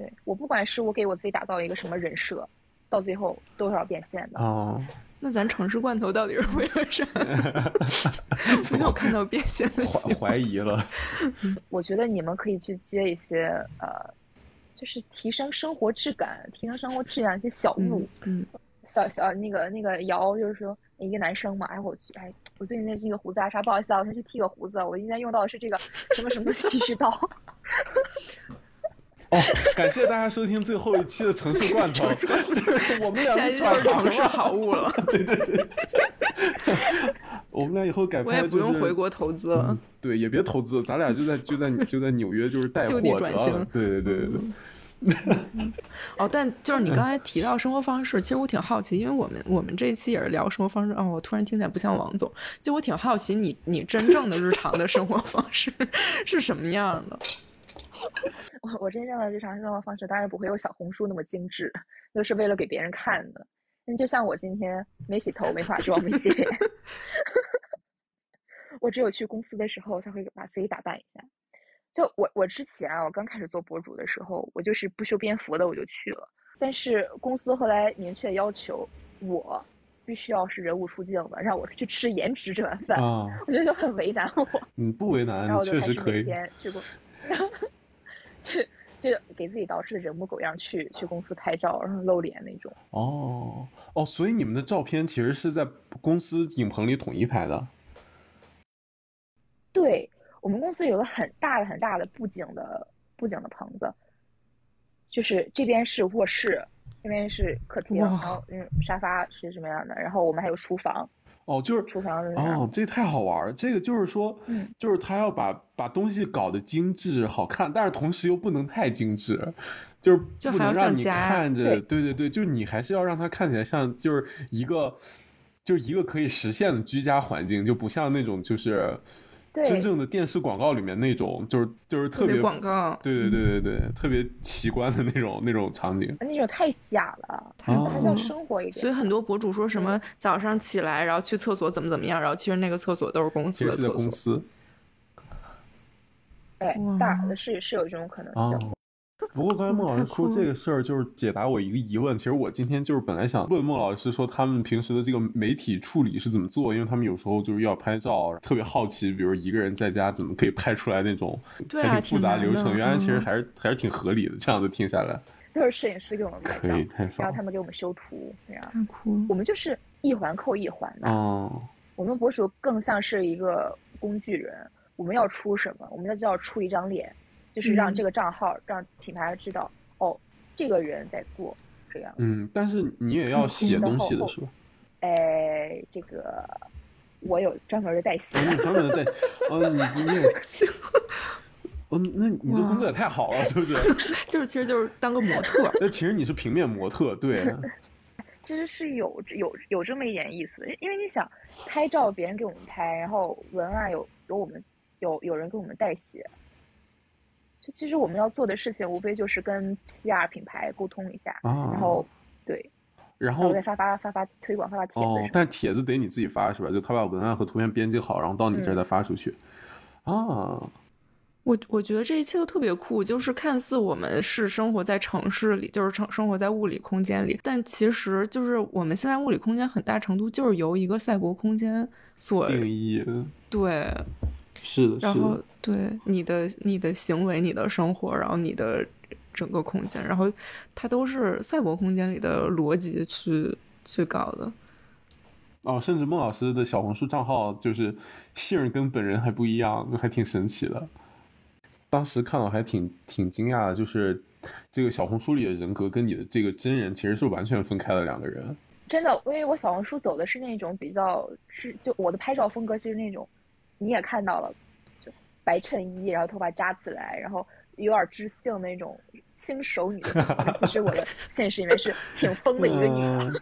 对我不管是我给我自己打造一个什么人设，到最后都是要变现的。哦，那咱城市罐头到底是为了啥？[LAUGHS] 没有看到变现的希怀。怀疑了。[LAUGHS] 我觉得你们可以去接一些呃，就是提升生活质感、提升生活质量一些小物。嗯，小小那个那个瑶就是说一个男生嘛，哎我去哎，我最近在这个胡子啊啥，不好意思啊，我先去剃个胡子，我今天用到的是这个什么什么剃须刀。[LAUGHS] 哦，感谢大家收听最后一期的城市罐头，就 [LAUGHS] 是我们俩现在就是城市好物了，对 [LAUGHS] 对对，[LAUGHS] 我们俩以后改我也拍就是不用回国投资了。对，也别投资，咱俩就在就在就在纽约就是带货就地转型。对对对对。对，哦，但就是你刚才提到生活方式，其实我挺好奇，因为我们我们这一期也是聊生活方式。哦，我突然听起来不像王总，就我挺好奇你你真正的日常的生活方式是什么样的？我我真正的日常生活方式当然不会有小红书那么精致，都是为了给别人看的。那就像我今天没洗头、没化妆、没洗脸，[LAUGHS] 我只有去公司的时候才会把自己打扮一下。就我我之前啊，我刚开始做博主的时候，我就是不修边幅的我就去了，但是公司后来明确要求我必须要是人物出镜的，让我去吃颜值这碗饭，啊，我觉得就很为难我。嗯，不为难，然后确实可以。[LAUGHS] 就就给自己捯饬的人模狗样去去公司拍照，然后露脸那种。哦哦，所以你们的照片其实是在公司影棚里统一拍的。对我们公司有个很大的很大的布景的布景的棚子，就是这边是卧室，那边是客厅，然后嗯沙发是什么样的，然后我们还有厨房，哦，就是哦，这太好玩了。这个就是说，嗯就是他要把把东西搞得精致好看，但是同时又不能太精致，就是就还要不能让你看着，对对对对，就是你还是要让它看起来像就是一个就是一个可以实现的居家环境，就不像那种就是对真正的电视广告里面那种，就是就是特别广告，对对对对对，特别奇观的那种那种场景。那种太假了，太哦还是要生活一点。所以很多博主说什么早上起来然后去厕所怎么怎么样，然后其实那个厕所都是公司的厕所。公司哎，大是是有这种可能性。哦。[LAUGHS] 不过刚才孟老师说这个事儿，就是解答我一个疑问。其实我今天就是本来想问孟老师说，他们平时的这个媒体处理是怎么做？因为他们有时候就是要拍照，特别好奇，比如一个人在家怎么可以拍出来那种 [LAUGHS] 还挺复杂的流程。原来其实嗯还是还是挺合理的。这样子听下来，都是摄影师给我们拍照可以，太爽。然后他们给我们修图，这样太酷了！我们就是一环扣一环的。哦，我们博主更像是一个工具人，我们要出什么，我们就要出一张脸，就是让嗯这个账号、让品牌知道，哦，这个人在做这样。嗯，但是你也要写东西的是吧？哎，这个我有专门的代写哦，，你有专门的代，[LAUGHS] 哦，你你也，[LAUGHS] 哦，那你这工作也太好了，是不是？[LAUGHS] 就是其实就是当个模特，那其实你是平面模特，对，其实是有有有这么一点意思的，因因为你想拍照，别人给我们拍，然后文案有有我们有有人给我们代写，就其实我们要做的事情无非就是跟 PR 品牌沟通一下，啊，然后对，然后再发发发发推广，发发帖子哦，但帖子得你自己发是吧？就他把文案和图片编辑好，然后到你这儿嗯再发出去。啊，我我觉得这一切都特别酷，就是看似我们是生活在城市里，就是生生活在物理空间里，但其实就是我们现在物理空间很大程度就是由一个赛博空间所定义对，是的，然后是的，对你的你的行为、你的生活，然后你的整个空间，然后它都是赛博空间里的逻辑去去搞的。哦，甚至孟老师的小红书账号就是姓跟本人还不一样，还挺神奇的。当时看到还挺挺惊讶的，就是这个小红书里的人格跟你的这个真人其实是完全分开的两个人。真的，因为我小红书走的是那种比较是就我的拍照风格就是那种，你也看到了，就白衬衣，然后头发扎起来，然后有点知性那种轻熟女的。其实我的 [LAUGHS] 现实里面是挺疯的一个女的，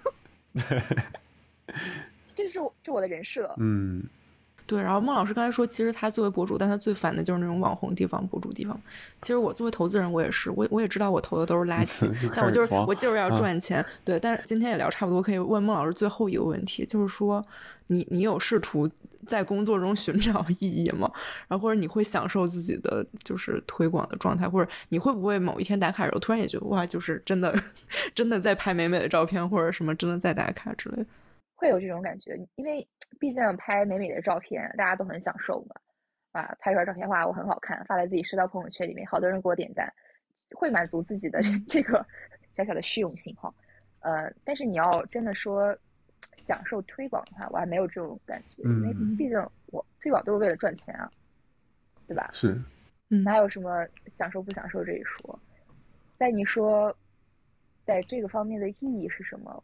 这是我这我的人设。嗯，对，然后孟老师刚才说，其实他作为博主，但他最烦的就是那种网红地方博主地方。其实我作为投资人，我也是，我我也知道我投的都是垃圾，[LAUGHS] 但我就是我就是要啊赚钱。对，但是今天也聊差不多，可以问孟老师最后一个问题，就是说你你有试图在工作中寻找意义吗？然后或者你会享受自己的就是推广的状态，或者你会不会某一天打卡的时候，突然也觉得哇，就是真的 [LAUGHS] 真的在拍美美的照片，或者什么真的在打卡之类的。会有这种感觉，因为毕竟拍美美的照片，大家都很享受嘛。啊，拍出来照片哇，我很好看，发在自己社交朋友圈里面，好多人给我点赞，会满足自己的 [LAUGHS] 这个小小的虚荣心哈。呃，但是你要真的说享受推广的话，我还没有这种感觉，因为嗯毕竟我推广都是为了赚钱啊，对吧？是，嗯，哪有什么享受不享受这一说？在你说，在这个方面的意义是什么？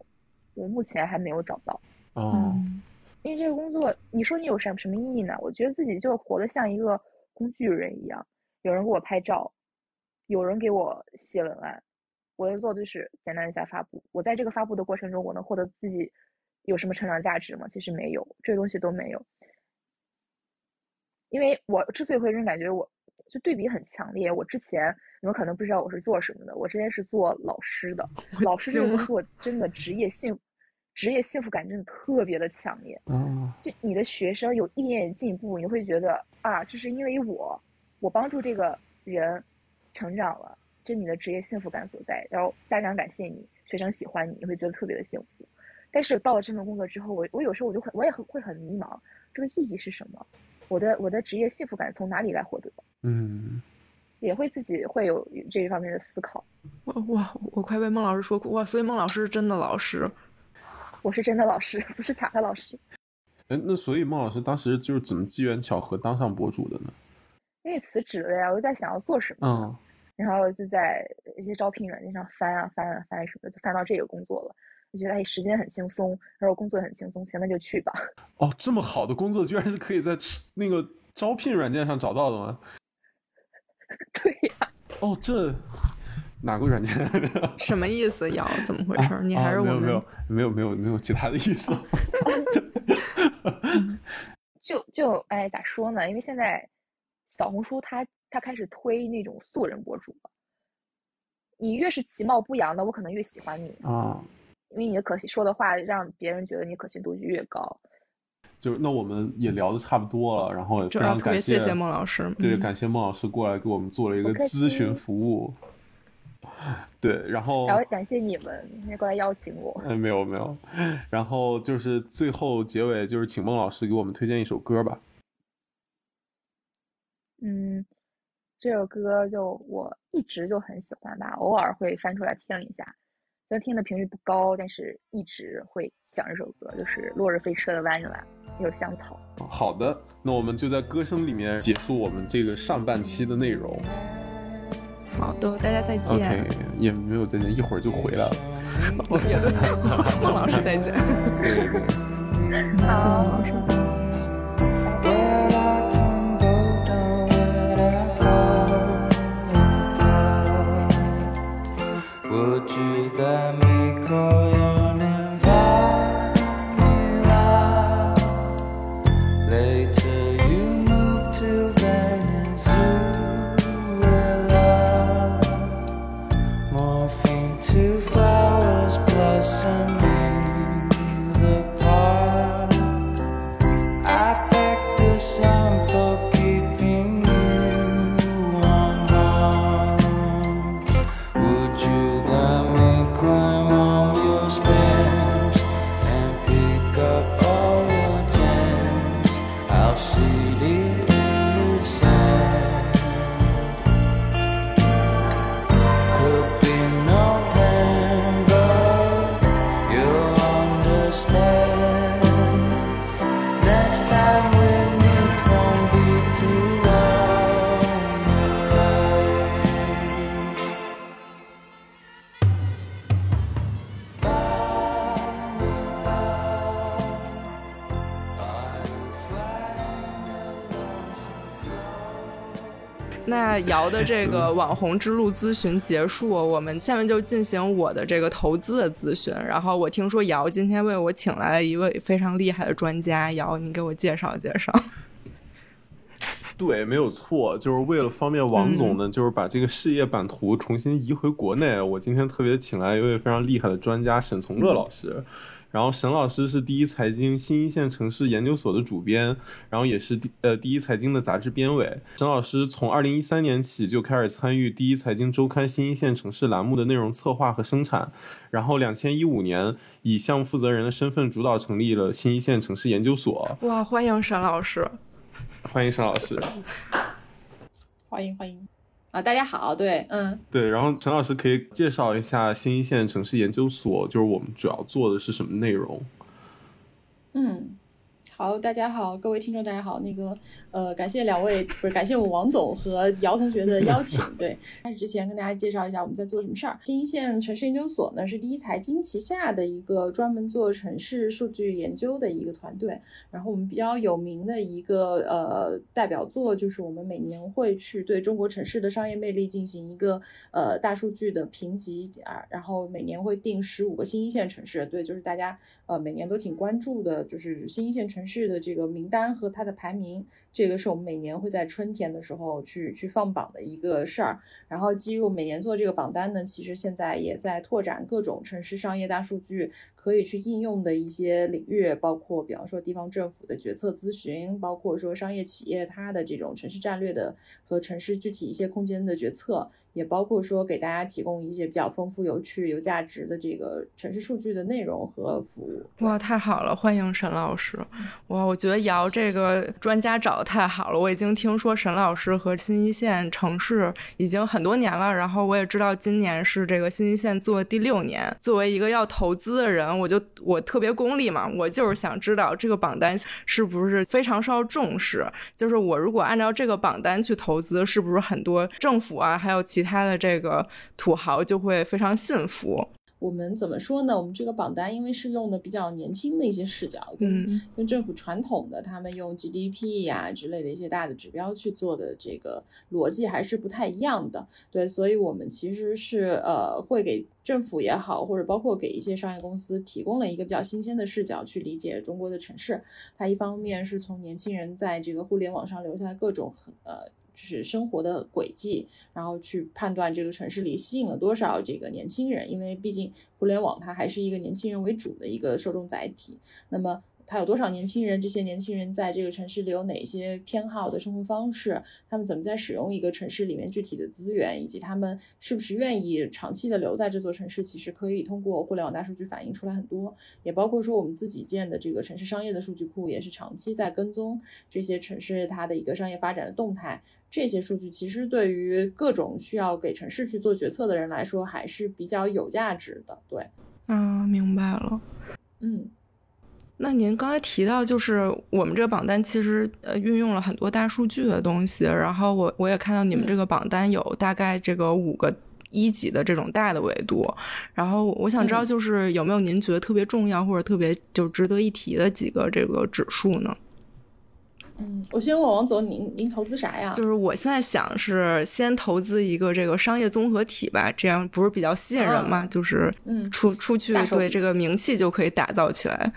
我目前还没有找到。哦，嗯因为这个工作，你说你有什么什么意义呢？我觉得自己就活得像一个工具人一样，有人给我拍照，有人给我写文案，我要做的就是简单一下发布。我在这个发布的过程中，我能获得自己有什么成长价值吗？其实没有，这些东西都没有。因为我之所以会这种感觉，我就对比很强烈。我之前你们可能不知道我是做什么的，我之前是做老师的，[LAUGHS] 老师这个工作真的职业幸职业幸福感真的特别的强烈。哦，就你的学生有一点点进步，你会觉得啊，这是因为我，我帮助这个人成长了，这是你的职业幸福感所在。然后家长感谢你，学生喜欢你，你会觉得特别的幸福。但是到了这份工作之后，我我有时候我就会我也很会很迷茫，这个意义是什么？我的我的职业幸福感从哪里来获得？嗯，也会自己会有这一方面的思考。哇哇，我快被孟老师说哭哇！所以孟老师是真的老师，我是真的老师，不是假的老师。哎，那所以孟老师当时就是怎么机缘巧合当上博主的呢？因为辞职了呀，我就在想要做什么。嗯，然后就在一些招聘软件上翻啊翻啊翻什么的，就翻到这个工作了。就觉得哎，时间很轻松，然后工作很轻松，行，那就去吧。[LAUGHS] 哦，这么好的工作居然是可以在那个招聘软件上找到的吗？[LAUGHS] 对呀。哦，这哪个软件？[LAUGHS] 什么意思？瑶，怎么回事？你还是我们没有没有没有没有其他的意思。就就哎，咋说呢？因为现在小红书它它开始推那种素人博主了。你越是其貌不扬的，我可能越喜欢你啊，因为你的可信说的话让别人觉得你可信度就越高。就那我们也聊的差不多了，然后也非常感谢谢孟老师，对，感谢孟老师过来给我们做了一个咨询服务。对，然后然后感谢你们今天过来邀请我。哎，没有没有，然后就是最后结尾就是请孟老师给我们推荐一首歌吧。嗯。这首歌就我一直就很喜欢吧，偶尔会翻出来听一下，虽然听的频率不高，但是一直会想这首歌，就是《落日飞车》的《Vanilla》，有香草。好的，那我们就在歌声里面结束我们这个上半期的内容。好的，大家再见。OK，也没有再见，一会儿就回来了。[LAUGHS] 也对，孟老师再见。[LAUGHS] 对对。[LAUGHS] 好，孟老师。Oh. 瑶的这个网红之路咨询结束，我们下面就进行我的这个投资的咨询。然后我听说姚今天为我请来了一位非常厉害的专家，姚，你给我介绍介绍。[LAUGHS] 对，没有错，就是为了方便王总呢，就是把这个事业版图重新移回国内。我今天特别请来一位非常厉害的专家沈从乐老师。然后沈老师是第一财经新一线城市研究所的主编，然后也是第呃第一财经的杂志编委。沈老师从二零一三年起就开始参与第一财经周刊新一线城市栏目的内容策划和生产，然后两千一五年以项目负责人的身份主导成立了新一线城市研究所。哇，欢迎沈老师！欢迎沈老师！欢迎欢迎。啊，大家好，对，嗯，对，然后陈老师可以介绍一下新一线城市研究所，就是我们主要做的是什么内容？嗯。好，大家好，各位听众，大家好。那个，呃，感谢两位，不是感谢我王总和姚同学的邀请。对，[LAUGHS] 开始之前跟大家介绍一下我们在做什么事儿。新一线城市研究所呢，是第一财经旗下的一个专门做城市数据研究的一个团队。然后我们比较有名的一个呃代表作，就是我们每年会去对中国城市的商业魅力进行一个呃大数据的评级啊。然后每年会定十五个新一线城市，对，就是大家呃每年都挺关注的，就是新一线城。剧的这个名单和它的排名，这个是我们每年会在春天的时候去去放榜的一个事儿。然后基于我每年做这个榜单呢，其实现在也在拓展各种城市商业大数据可以去应用的一些领域，包括比方说地方政府的决策咨询，包括说商业企业它的这种城市战略的和城市具体一些空间的决策。也包括说给大家提供一些比较丰富、有趣、有价值的这个城市数据的内容和服务。哇，太好了！欢迎沈老师。哇，我觉得姚这个专家找的太好了。我已经听说沈老师和新一线城市已经很多年了，然后我也知道今年是这个新一线做第六年。作为一个要投资的人，我就我特别功利嘛，我就是想知道这个榜单是不是非常受重视。就是我如果按照这个榜单去投资，是不是很多政府啊，还有其他的这个土豪就会非常信服。我们怎么说呢？我们这个榜单因为是用的比较年轻的一些视角，跟跟政府传统的他们用 GDP 呀之类的一些大的指标去做的这个逻辑还是不太一样的。对，所以我们其实是呃会给政府也好，或者包括给一些商业公司提供了一个比较新鲜的视角去理解中国的城市。它一方面是从年轻人在这个互联网上留下各种呃。就是生活的轨迹，然后去判断这个城市里吸引了多少这个年轻人，因为毕竟互联网它还是一个年轻人为主的一个受众载体。那么。他有多少年轻人？这些年轻人在这个城市里有哪些偏好的生活方式？他们怎么在使用一个城市里面具体的资源？以及他们是不是愿意长期的留在这座城市？其实可以通过互联网大数据反映出来很多，也包括说我们自己建的这个城市商业的数据库，也是长期在跟踪这些城市它的一个商业发展的动态。这些数据其实对于各种需要给城市去做决策的人来说，还是比较有价值的。对，嗯，明白了。嗯。那您刚才提到，就是我们这个榜单其实呃运用了很多大数据的东西，然后我我也看到你们这个榜单有大概这个五个一级的这种大的维度，然后我想知道就是有没有您觉得特别重要或者特别就值得一提的几个这个指数呢？嗯，我先问王总，您您投资啥呀？就是我现在想是先投资一个这个商业综合体吧，这样不是比较吸引人吗？就是嗯，出出去对这个名气就可以打造起来。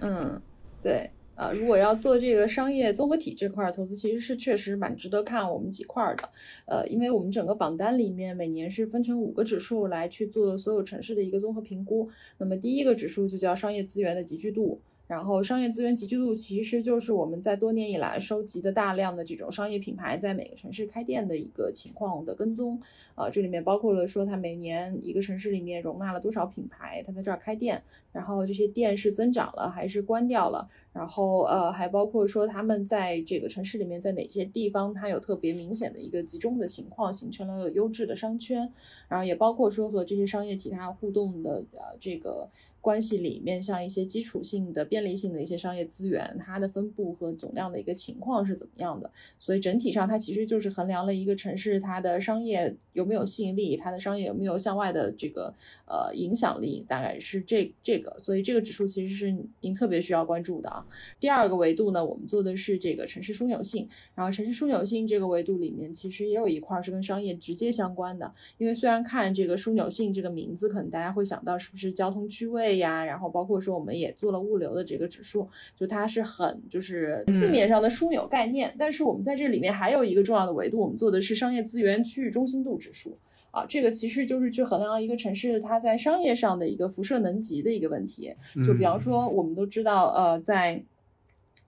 嗯，对啊，如果要做这个商业综合体这块投资，其实是确实蛮值得看我们几块的。呃，因为我们整个榜单里面每年是分成五个指数来去做所有城市的一个综合评估。那么第一个指数就叫商业资源的集聚度。然后，商业资源集聚度其实就是我们在多年以来收集的大量的这种商业品牌在每个城市开店的一个情况的跟踪。呃，这里面包括了说它每年一个城市里面容纳了多少品牌，它在这儿开店，然后这些店是增长了还是关掉了。然后，呃，还包括说他们在这个城市里面，在哪些地方它有特别明显的一个集中的情况，形成了优质的商圈。然后也包括说和这些商业体它互动的呃这个关系里面，像一些基础性的便利性的一些商业资源，它的分布和总量的一个情况是怎么样的。所以整体上它其实就是衡量了一个城市它的商业有没有吸引力，它的商业有没有向外的这个呃影响力，大概是这这个。所以这个指数其实是您特别需要关注的啊。第二个维度呢，我们做的是这个城市枢纽性。然后城市枢纽性这个维度里面，其实也有一块是跟商业直接相关的。因为虽然看这个枢纽性这个名字，可能大家会想到是不是交通区位呀？然后包括说我们也做了物流的这个指数，就它是很就是字面上的枢纽概念。但是我们在这里面还有一个重要的维度，我们做的是商业资源区域中心度指数。啊，这个其实就是去衡量一个城市它在商业上的一个辐射能级的一个问题。就比方说，我们都知道，呃，在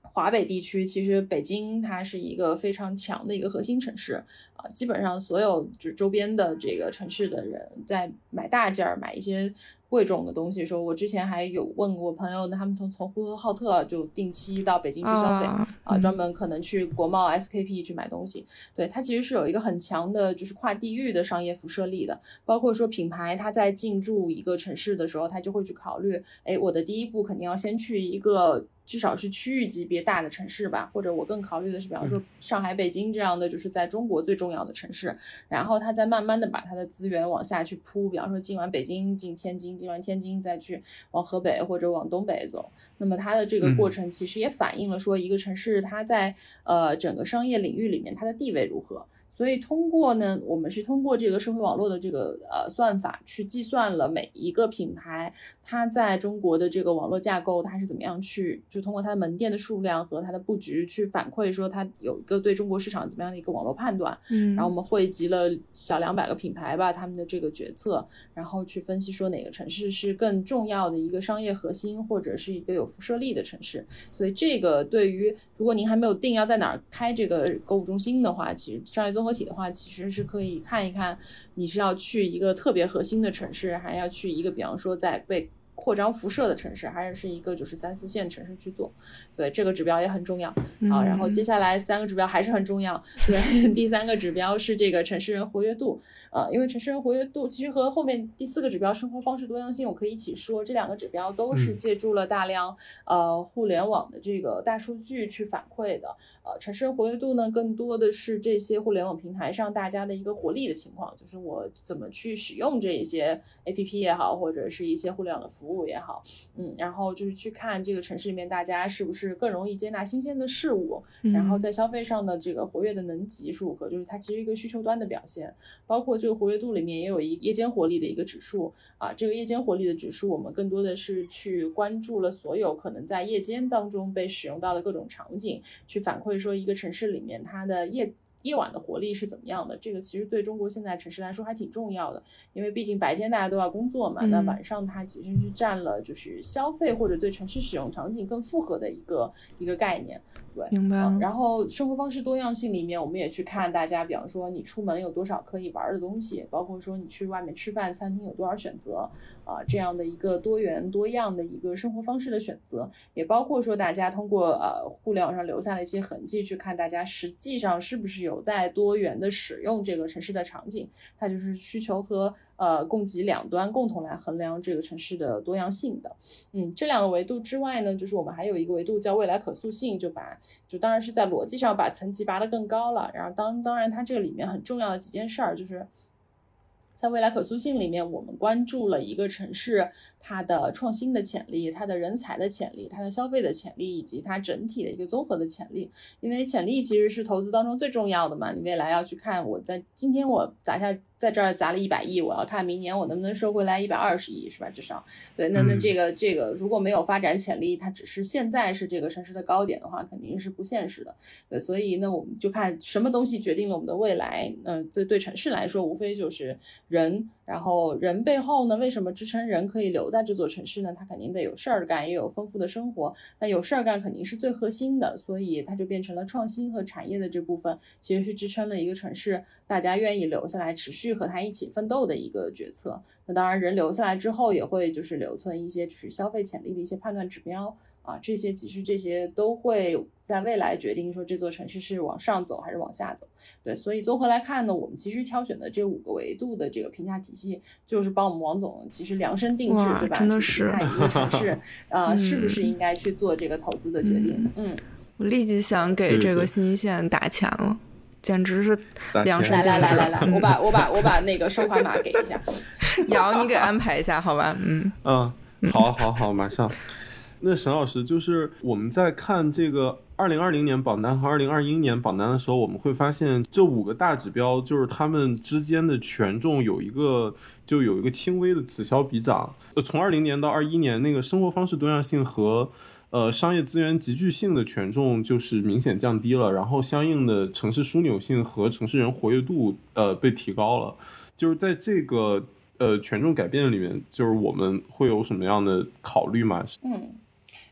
华北地区，其实北京它是一个非常强的一个核心城市啊，基本上所有就周边的这个城市的人在买大件儿，买一些。贵重的东西，说我之前还有问过朋友，他们从从呼和浩特就定期到北京去消费啊，专门可能去国贸 SKP 去买东西。对它其实是有一个很强的，就是跨地域的商业辐射力的。包括说品牌，它在进驻一个城市的时候，它就会去考虑，哎，我的第一步肯定要先去一个。至少是区域级别大的城市吧，或者我更考虑的是，比方说上海、北京这样的，就是在中国最重要的城市。然后他再慢慢的把他的资源往下去铺，比方说进完北京进天津，进完天津再去往河北或者往东北走。那么它的这个过程其实也反映了说一个城市它在呃整个商业领域里面它的地位如何。所以通过呢，我们是通过这个社会网络的这个呃算法去计算了每一个品牌它在中国的这个网络架构它是怎么样去，就通过它的门店的数量和它的布局去反馈说它有一个对中国市场怎么样的一个网络判断。嗯，然后我们汇集了小两百个品牌吧，他们的这个决策，然后去分析说哪个城市是更重要的一个商业核心或者是一个有辐射力的城市。所以这个对于如果您还没有定要在哪儿开这个购物中心的话，其实商业综活体的话，其实是可以看一看，你是要去一个特别核心的城市，还要去一个，比方说在被扩张辐射的城市，还是是一个就是三四线城市去做，对这个指标也很重要。啊。然后接下来三个指标还是很重要，对，[LAUGHS] 第三个指标是这个城市人活跃度，啊，因为城市人活跃度其实和后面第四个指标生活方式多样性，我可以一起说，这两个指标都是借助了大量呃互联网的这个大数据去反馈的，呃，城市人活跃度呢，更多的是这些互联网平台上大家的一个活力的情况，就是我怎么去使用这一些 APP 也好，或者是一些互联网的服。服务也好，嗯，然后就是去看这个城市里面大家是不是更容易接纳新鲜的事物，然后在消费上的这个活跃的能级数和就是它其实一个需求端的表现，包括这个活跃度里面也有一夜间活力的一个指数啊，这个夜间活力的指数我们更多的是去关注了所有可能在夜间当中被使用到的各种场景，去反馈说一个城市里面它的夜。夜晚的活力是怎么样的？这个其实对中国现在城市来说还挺重要的，因为毕竟白天大家都要工作嘛，那晚上它其实是占了就是消费或者对城市使用场景更复合的一个一个概念。对，明白。然后生活方式多样性里面，我们也去看大家，比方说你出门有多少可以玩的东西，包括说你去外面吃饭，餐厅有多少选择啊，这样的一个多元多样的一个生活方式的选择，也包括说大家通过呃互联网上留下的一些痕迹去看大家实际上是不是有在多元的使用这个城市的场景，它就是需求和。呃，供给两端共同来衡量这个城市的多样性的，嗯，这两个维度之外呢，就是我们还有一个维度叫未来可塑性，就把就当然是在逻辑上把层级拔得更高了。然后当当然它这个里面很重要的几件事儿，就是在未来可塑性里面，我们关注了一个城市它的创新的潜力、它的人才的潜力、它的消费的潜力以及它整体的一个综合的潜力。因为潜力其实是投资当中最重要的嘛，你未来要去看我在今天我砸下。在这儿砸了一百亿，我要看明年我能不能收回来一百二十亿，是吧？至少，对，那那这个这个如果没有发展潜力，它只是现在是这个城市的高点的话，肯定是不现实的。对，所以那我们就看什么东西决定了我们的未来。嗯，这对城市来说，无非就是人。然后人背后呢，为什么支撑人可以留在这座城市呢？他肯定得有事儿干，也有丰富的生活。那有事儿干肯定是最核心的，所以它就变成了创新和产业的这部分，其实是支撑了一个城市大家愿意留下来持续和他一起奋斗的一个决策。那当然，人留下来之后也会就是留存一些就是消费潜力的一些判断指标。啊，这些其实这些都会在未来决定说这座城市是往上走还是往下走。对，所以综合来看呢，我们其实挑选的这五个维度的这个评价体系，就是帮我们王总其实量身定制，对吧？真的是看一个城市，[LAUGHS] 呃，是不是应该去做这个投资的决定？嗯，我立即想给这个新一线打钱了，简直是两身。来来来来 [LAUGHS] 来，我把我把我把那个收款码给一下，[LAUGHS] 瑶你给安排一下好吧？嗯嗯，好，好，好，马上。那沈老师，就是我们在看这个二零二零年榜单和二零二一年榜单的时候，我们会发现这五个大指标就是他们之间的权重有一个就有一个轻微的此消彼长。呃，从二零年到二一年，那个生活方式多样性和呃商业资源集聚性的权重就是明显降低了，然后相应的城市枢纽性和城市人活跃度呃被提高了。就是在这个呃权重改变里面，就是我们会有什么样的考虑吗？嗯。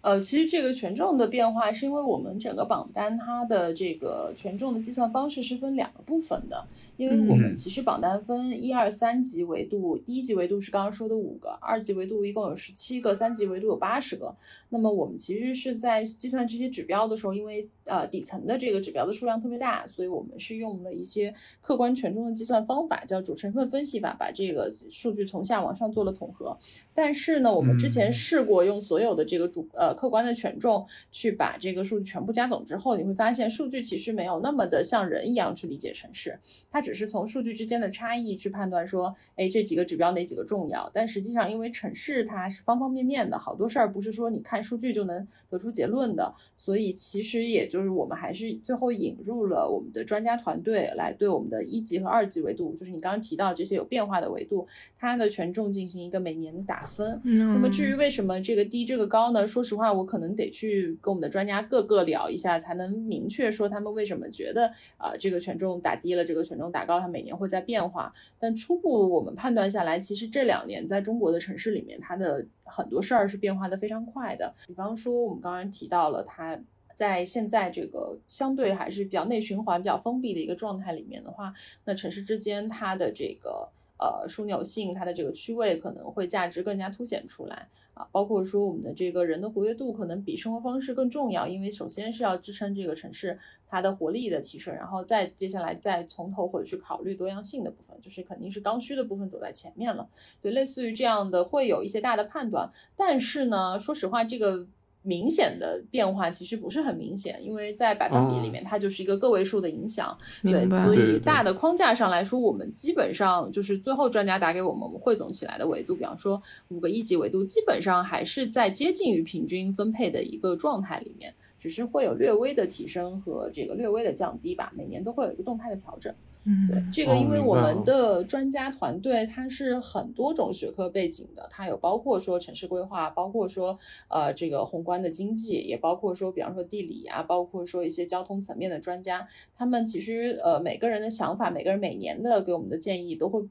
呃，其实这个权重的变化是因为我们整个榜单它的这个权重的计算方式是分两个部分的，因为我们其实榜单分一二三级维度，第一级维度是刚刚说的五个，二级维度一共有十七个，三级维度有八十个。那么我们其实是在计算这些指标的时候，因为呃底层的这个指标的数量特别大，所以我们是用了一些客观权重的计算方法，叫主成分分析法，把这个数据从下往上做了统合。但是呢，我们之前试过用所有的这个主呃。客观的权重去把这个数据全部加总之后，你会发现数据其实没有那么的像人一样去理解城市，它只是从数据之间的差异去判断说，哎，这几个指标哪几个重要。但实际上，因为城市它是方方面面的，好多事儿不是说你看数据就能得出结论的，所以其实也就是我们还是最后引入了我们的专家团队来对我们的一级和二级维度，就是你刚刚提到这些有变化的维度，它的权重进行一个每年的打分。那么至于为什么这个低这个高呢？说实话。那我可能得去跟我们的专家各个聊一下，才能明确说他们为什么觉得啊这个权重打低了，这个权重打高，它每年会在变化。但初步我们判断下来，其实这两年在中国的城市里面，它的很多事儿是变化的非常快的。比方说，我们刚刚提到了它在现在这个相对还是比较内循环、比较封闭的一个状态里面的话，那城市之间它的这个。呃枢纽性，它的这个区位可能会价值更加凸显出来啊。包括说我们的这个人的活跃度可能比生活方式更重要，因为首先是要支撑这个城市它的活力的提升，然后再接下来再从头回去考虑多样性的部分，就是肯定是刚需的部分走在前面了。对，类似于这样的会有一些大的判断，但是呢，说实话这个。明显的变化其实不是很明显，因为在百分比里面，它就是一个个位数的影响。对，所以大的框架上来说，我们基本上就是最后专家打给我们，我们汇总起来的维度，比方说五个一级维度，基本上还是在接近于平均分配的一个状态里面，只是会有略微的提升和这个略微的降低吧，每年都会有一个动态的调整。嗯，对，这个因为我们的专家团队它是很多种学科背景的，它有包括说城市规划，包括说呃这个宏观的经济，也包括说比方说地理啊，包括说一些交通层面的专家，他们其实呃每个人的想法，每个人每年的给我们的建议都会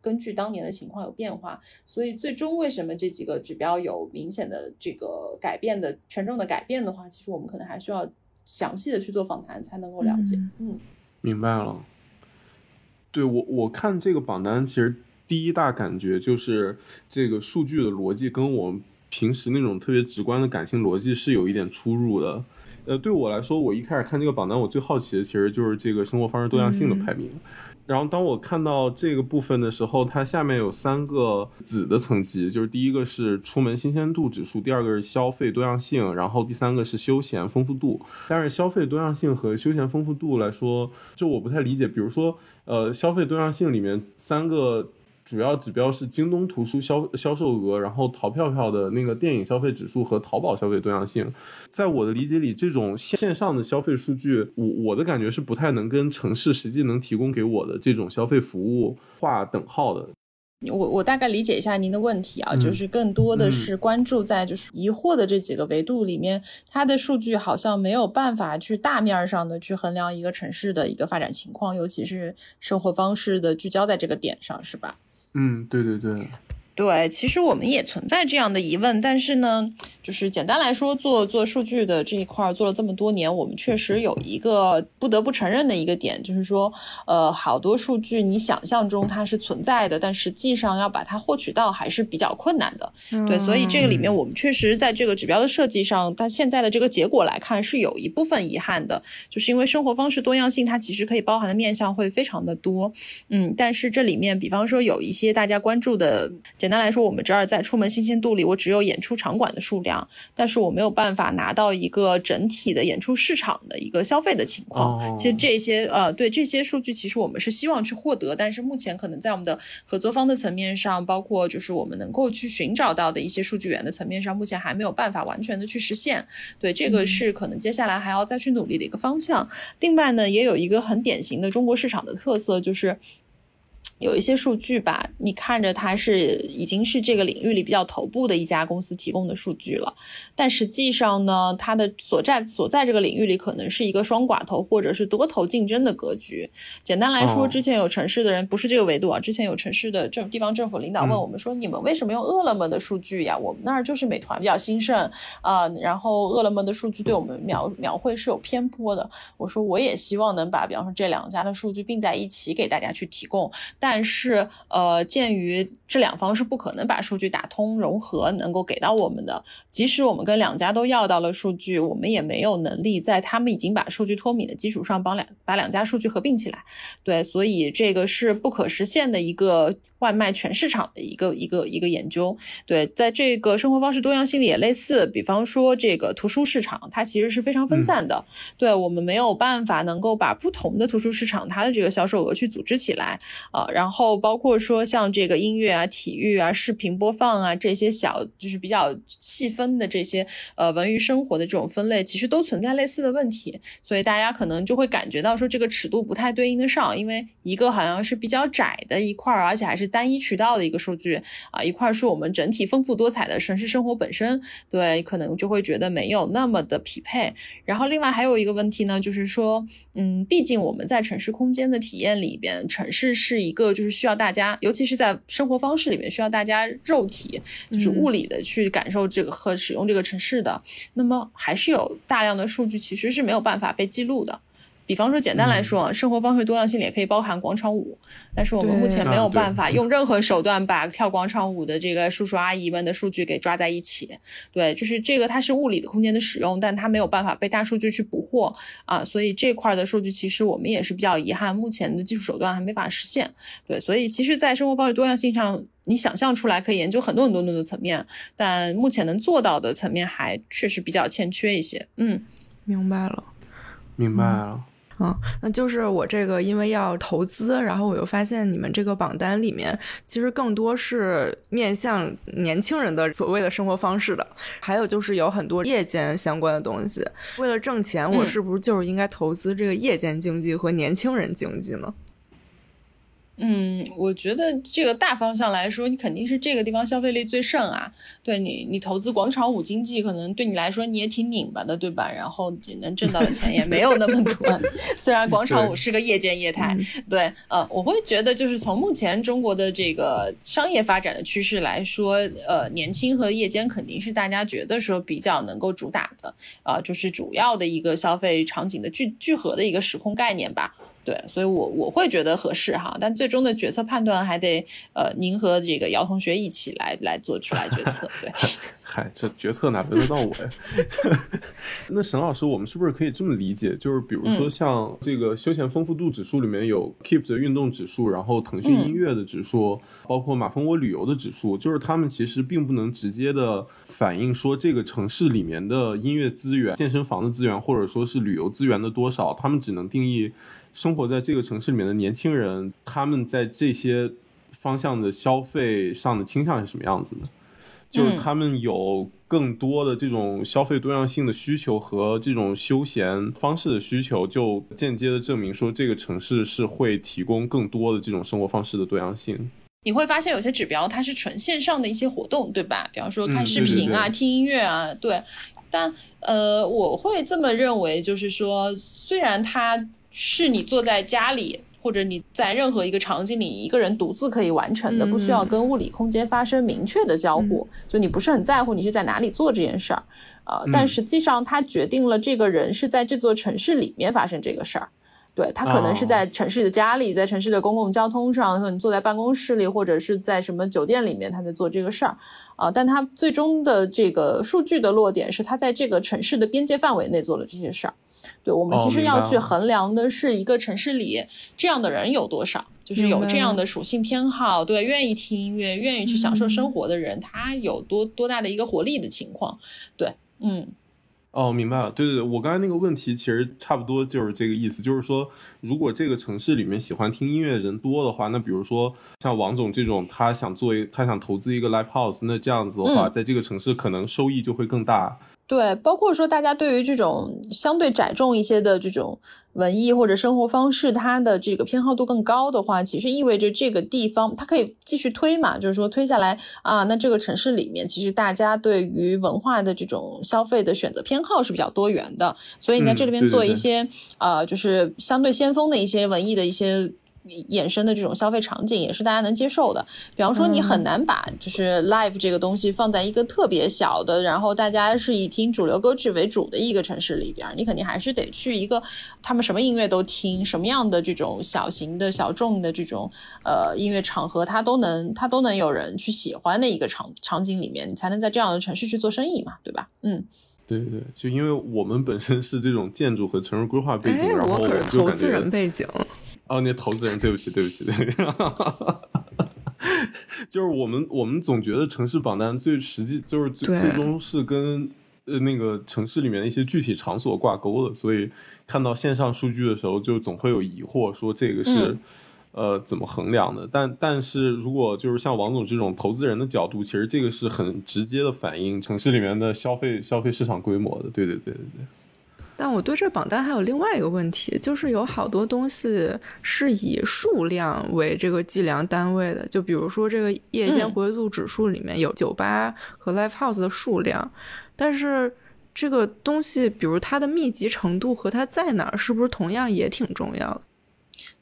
根据当年的情况有变化，所以最终为什么这几个指标有明显的这个改变的权重的改变的话，其实我们可能还需要详细的去做访谈才能够了解。嗯，明白了。对我，我看这个榜单，其实第一大感觉就是这个数据的逻辑跟我们平时那种特别直观的感性逻辑是有一点出入的。呃，对我来说，我一开始看这个榜单，我最好奇的其实就是这个生活方式多样性的排名。然后当我看到这个部分的时候，它下面有三个子的层级，就是第一个是出门新鲜度指数，第二个是消费多样性，然后第三个是休闲丰富度。但是消费多样性和休闲丰富度来说，就我不太理解。比如说，呃，消费多样性里面三个。主要指标是京东图书销销售额，然后淘票票的那个电影消费指数和淘宝消费多样性。在我的理解里，这种线上的消费数据，我我的感觉是不太能跟城市实际能提供给我的这种消费服务划等号的。我我大概理解一下您的问题啊，就是更多的是关注在就是疑惑的这几个维度里面，它的数据好像没有办法去大面上的去衡量一个城市的一个发展情况，尤其是生活方式的聚焦在这个点上，是吧？嗯，对对对。对，其实我们也存在这样的疑问，但是呢，就是简单来说，做做数据的这一块做了这么多年，我们确实有一个不得不承认的一个点，就是说，呃，好多数据你想象中它是存在的，但实际上要把它获取到还是比较困难的。对，所以这个里面我们确实在这个指标的设计上，但现在的这个结果来看是有一部分遗憾的，就是因为生活方式多样性它其实可以包含的面向会非常的多，嗯，但是这里面比方说有一些大家关注的。简单来说，我们这儿在出门新鲜度里，我只有演出场馆的数量，但是我没有办法拿到一个整体的演出市场的一个消费的情况。其实这些呃，对这些数据，其实我们是希望去获得，但是目前可能在我们的合作方的层面上，包括就是我们能够去寻找到的一些数据源的层面上，目前还没有办法完全的去实现。对，这个是可能接下来还要再去努力的一个方向。另外呢，也有一个很典型的中国市场的特色，就是。有一些数据吧，你看着它是已经是这个领域里比较头部的一家公司提供的数据了，但实际上呢，它的所在所在这个领域里可能是一个双寡头或者是多头竞争的格局。简单来说，之前有城市的人不是这个维度啊，之前有城市的政地方政府领导问我们说：“你们为什么用饿了么的数据呀？我们那儿就是美团比较兴盛啊，然后饿了么的数据对我们描描绘是有偏颇的。”我说：“我也希望能把比方说这两家的数据并在一起给大家去提供，但。”但是，呃，鉴于这两方是不可能把数据打通融合，能够给到我们的，即使我们跟两家都要到了数据，我们也没有能力在他们已经把数据脱敏的基础上，帮两把两家数据合并起来。对，所以这个是不可实现的一个。外卖全市场的一个一个一个研究，对，在这个生活方式多样性里也类似。比方说，这个图书市场，它其实是非常分散的。对我们没有办法能够把不同的图书市场它的这个销售额去组织起来啊。然后包括说像这个音乐啊、体育啊、视频播放啊这些小就是比较细分的这些呃文娱生活的这种分类，其实都存在类似的问题。所以大家可能就会感觉到说这个尺度不太对应得上，因为一个好像是比较窄的一块儿，而且还是。单一渠道的一个数据啊，一块是我们整体丰富多彩的城市生活本身，对，可能就会觉得没有那么的匹配。然后另外还有一个问题呢，就是说，嗯，毕竟我们在城市空间的体验里边，城市是一个就是需要大家，尤其是在生活方式里面需要大家肉体就是物理的去感受这个和使用这个城市的，那么还是有大量的数据其实是没有办法被记录的。比方说，简单来说，生活方式多样性也可以包含广场舞，但是我们目前没有办法 [LAUGHS] 用任何手段把跳广场舞的这个叔叔阿姨们的数据给抓在一起。对，就是这个，它是物理的空间的使用，但它没有办法被大数据去捕获啊，所以这块的数据其实我们也是比较遗憾，目前的技术手段还没法实现。对，所以其实，在生活方式多样性上，你想象出来可以研究很多很多的层面，但目前能做到的层面还确实比较欠缺一些。嗯，明白了，明白了。嗯，那就是我这个，因为要投资，然后我又发现你们这个榜单里面，其实更多是面向年轻人的所谓的生活方式的，还有就是有很多夜间相关的东西。为了挣钱，我是不是就是应该投资这个夜间经济和年轻人经济呢？嗯，我觉得这个大方向来说，你肯定是这个地方消费力最盛啊。对你，你投资广场舞经济，可能对你来说你也挺拧巴的，对吧？然后你能挣到的钱也没有那么多。[LAUGHS] [LAUGHS] 虽然广场舞是个夜间业态，对，呃，我会觉得就是从目前中国的这个商业发展的趋势来说，呃，年轻和夜间肯定是大家觉得说比较能够主打的，呃，就是主要的一个消费场景的聚聚合的一个时空概念吧。对，所以，我我会觉得合适哈，但最终的决策判断还得呃，您和这个姚同学一起来来做出来决策。对，[LAUGHS] 嗨，这决策哪轮得到我呀？[LAUGHS] 那沈老师，我们是不是可以这么理解？就是比如说像这个休闲丰富度指数里面有 Keep 的运动指数，然后腾讯音乐的指数，包括马蜂窝旅游的指数，就是他们其实并不能直接的反映说这个城市里面的音乐资源、健身房的资源，或者说是旅游资源的多少，他们只能定义。生活在这个城市里面的年轻人，他们在这些方向的消费上的倾向是什么样子的？就是他们有更多的这种消费多样性的需求和这种休闲方式的需求，就间接的证明说这个城市是会提供更多的这种生活方式的多样性。你会发现有些指标它是纯线上的一些活动，对吧？比方说看视频啊、听音乐啊，对。但呃，我会这么认为，就是说，虽然它。是你坐在家里，或者你在任何一个场景里，一个人独自可以完成的，不需要跟物理空间发生明确的交互。就你不是很在乎你是在哪里做这件事儿，呃，但实际上它决定了这个人是在这座城市里面发生这个事儿。对他可能是在城市的家里，在城市的公共交通上，说你坐在办公室里，或者是在什么酒店里面，他在做这个事儿，啊，但他最终的这个数据的落点是他在这个城市的边界范围内做了这些事儿。对我们其实要去衡量的是一个城市里这样的人有多少，就是有这样的属性偏好，对，愿意听音乐、愿意去享受生活的人，他有多多大的一个活力的情况，对，嗯，哦，明白了，对对对，我刚才那个问题其实差不多就是这个意思，就是说，如果这个城市里面喜欢听音乐的人多的话，那比如说像王总这种，他想做一，他想投资一个 live house，那这样子的话，在这个城市可能收益就会更大。对，包括说大家对于这种相对窄众一些的这种文艺或者生活方式，它的这个偏好度更高的话，其实意味着这个地方它可以继续推嘛，就是说推下来啊，那这个城市里面其实大家对于文化的这种消费的选择偏好是比较多元的，所以你在这里边做一些呃，就是相对先锋的一些文艺的一些。衍生的这种消费场景也是大家能接受的。比方说，你很难把就是 live 这个东西放在一个特别小的，然后大家是以听主流歌曲为主的一个城市里边，你肯定还是得去一个他们什么音乐都听，什么样的这种小型的小众的这种呃音乐场合，它都能它都能有人去喜欢的一个场场景里面，你才能在这样的城市去做生意嘛，对吧？嗯，对对对，就因为我们本身是这种建筑和城市规划背景，然后我就投资人背景。哦，那投资人，对不起，对不起，对，[LAUGHS] 就是我们，我们总觉得城市榜单最实际，就是最最终是跟呃那个城市里面的一些具体场所挂钩的，所以看到线上数据的时候，就总会有疑惑，说这个是呃怎么衡量的？但但是如果就是像王总这种投资人的角度，其实这个是很直接的反映城市里面的消费消费市场规模的，对对对对对。但我对这榜单还有另外一个问题，就是有好多东西是以数量为这个计量单位的，就比如说这个夜间活跃度指数里面有酒吧和 live house 的数量，但是这个东西，比如它的密集程度和它在哪儿，是不是同样也挺重要的？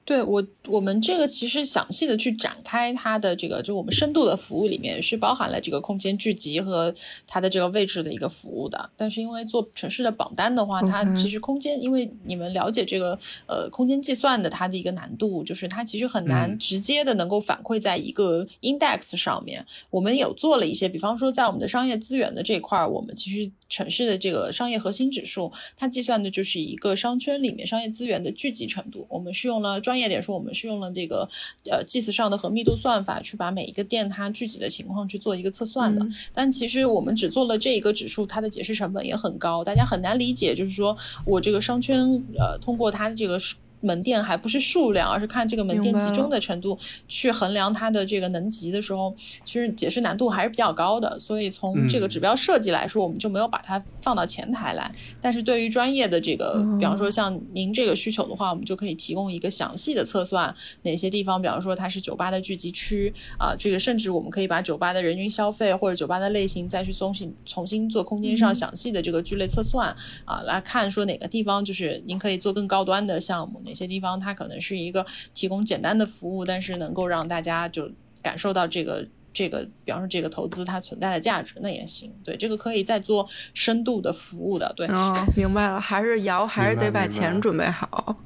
对我，我们这个其实详细的去展开它的这个，就我们深度的服务里面是包含了这个空间聚集和它的这个位置的一个服务的。但是因为做城市的榜单的话，它其实空间，因为你们了解这个呃空间计算的它的一个难度，就是它其实很难直接的能够反馈在一个 index 上面。我们有做了一些，比方说在我们的商业资源的这块儿，我们其实城市的这个商业核心指数，它计算的就是一个商圈里面商业资源的聚集程度。我们是用了专。专业点说，我们是用了这个呃 GIS 上的和密度算法，去把每一个店它具体的情况去做一个测算的。但其实我们只做了这一个指数，它的解释成本也很高，大家很难理解。就是说我这个商圈呃，通过它的这个。门店还不是数量，而是看这个门店集中的程度去衡量它的这个能级的时候，其实解释难度还是比较高的。所以从这个指标设计来说，我们就没有把它放到前台来。但是对于专业的这个，比方说像您这个需求的话，我们就可以提供一个详细的测算，哪些地方，比方说它是酒吧的聚集区啊，这个甚至我们可以把酒吧的人均消费或者酒吧的类型再去重新重新做空间上详细的这个聚类测算啊，来看说哪个地方就是您可以做更高端的项目。哪些地方它可能是一个提供简单的服务，但是能够让大家就感受到这个这个，比方说这个投资它存在的价值，那也行。对，这个可以再做深度的服务的。对，哦，明白了，还是摇，还是得把钱准备好。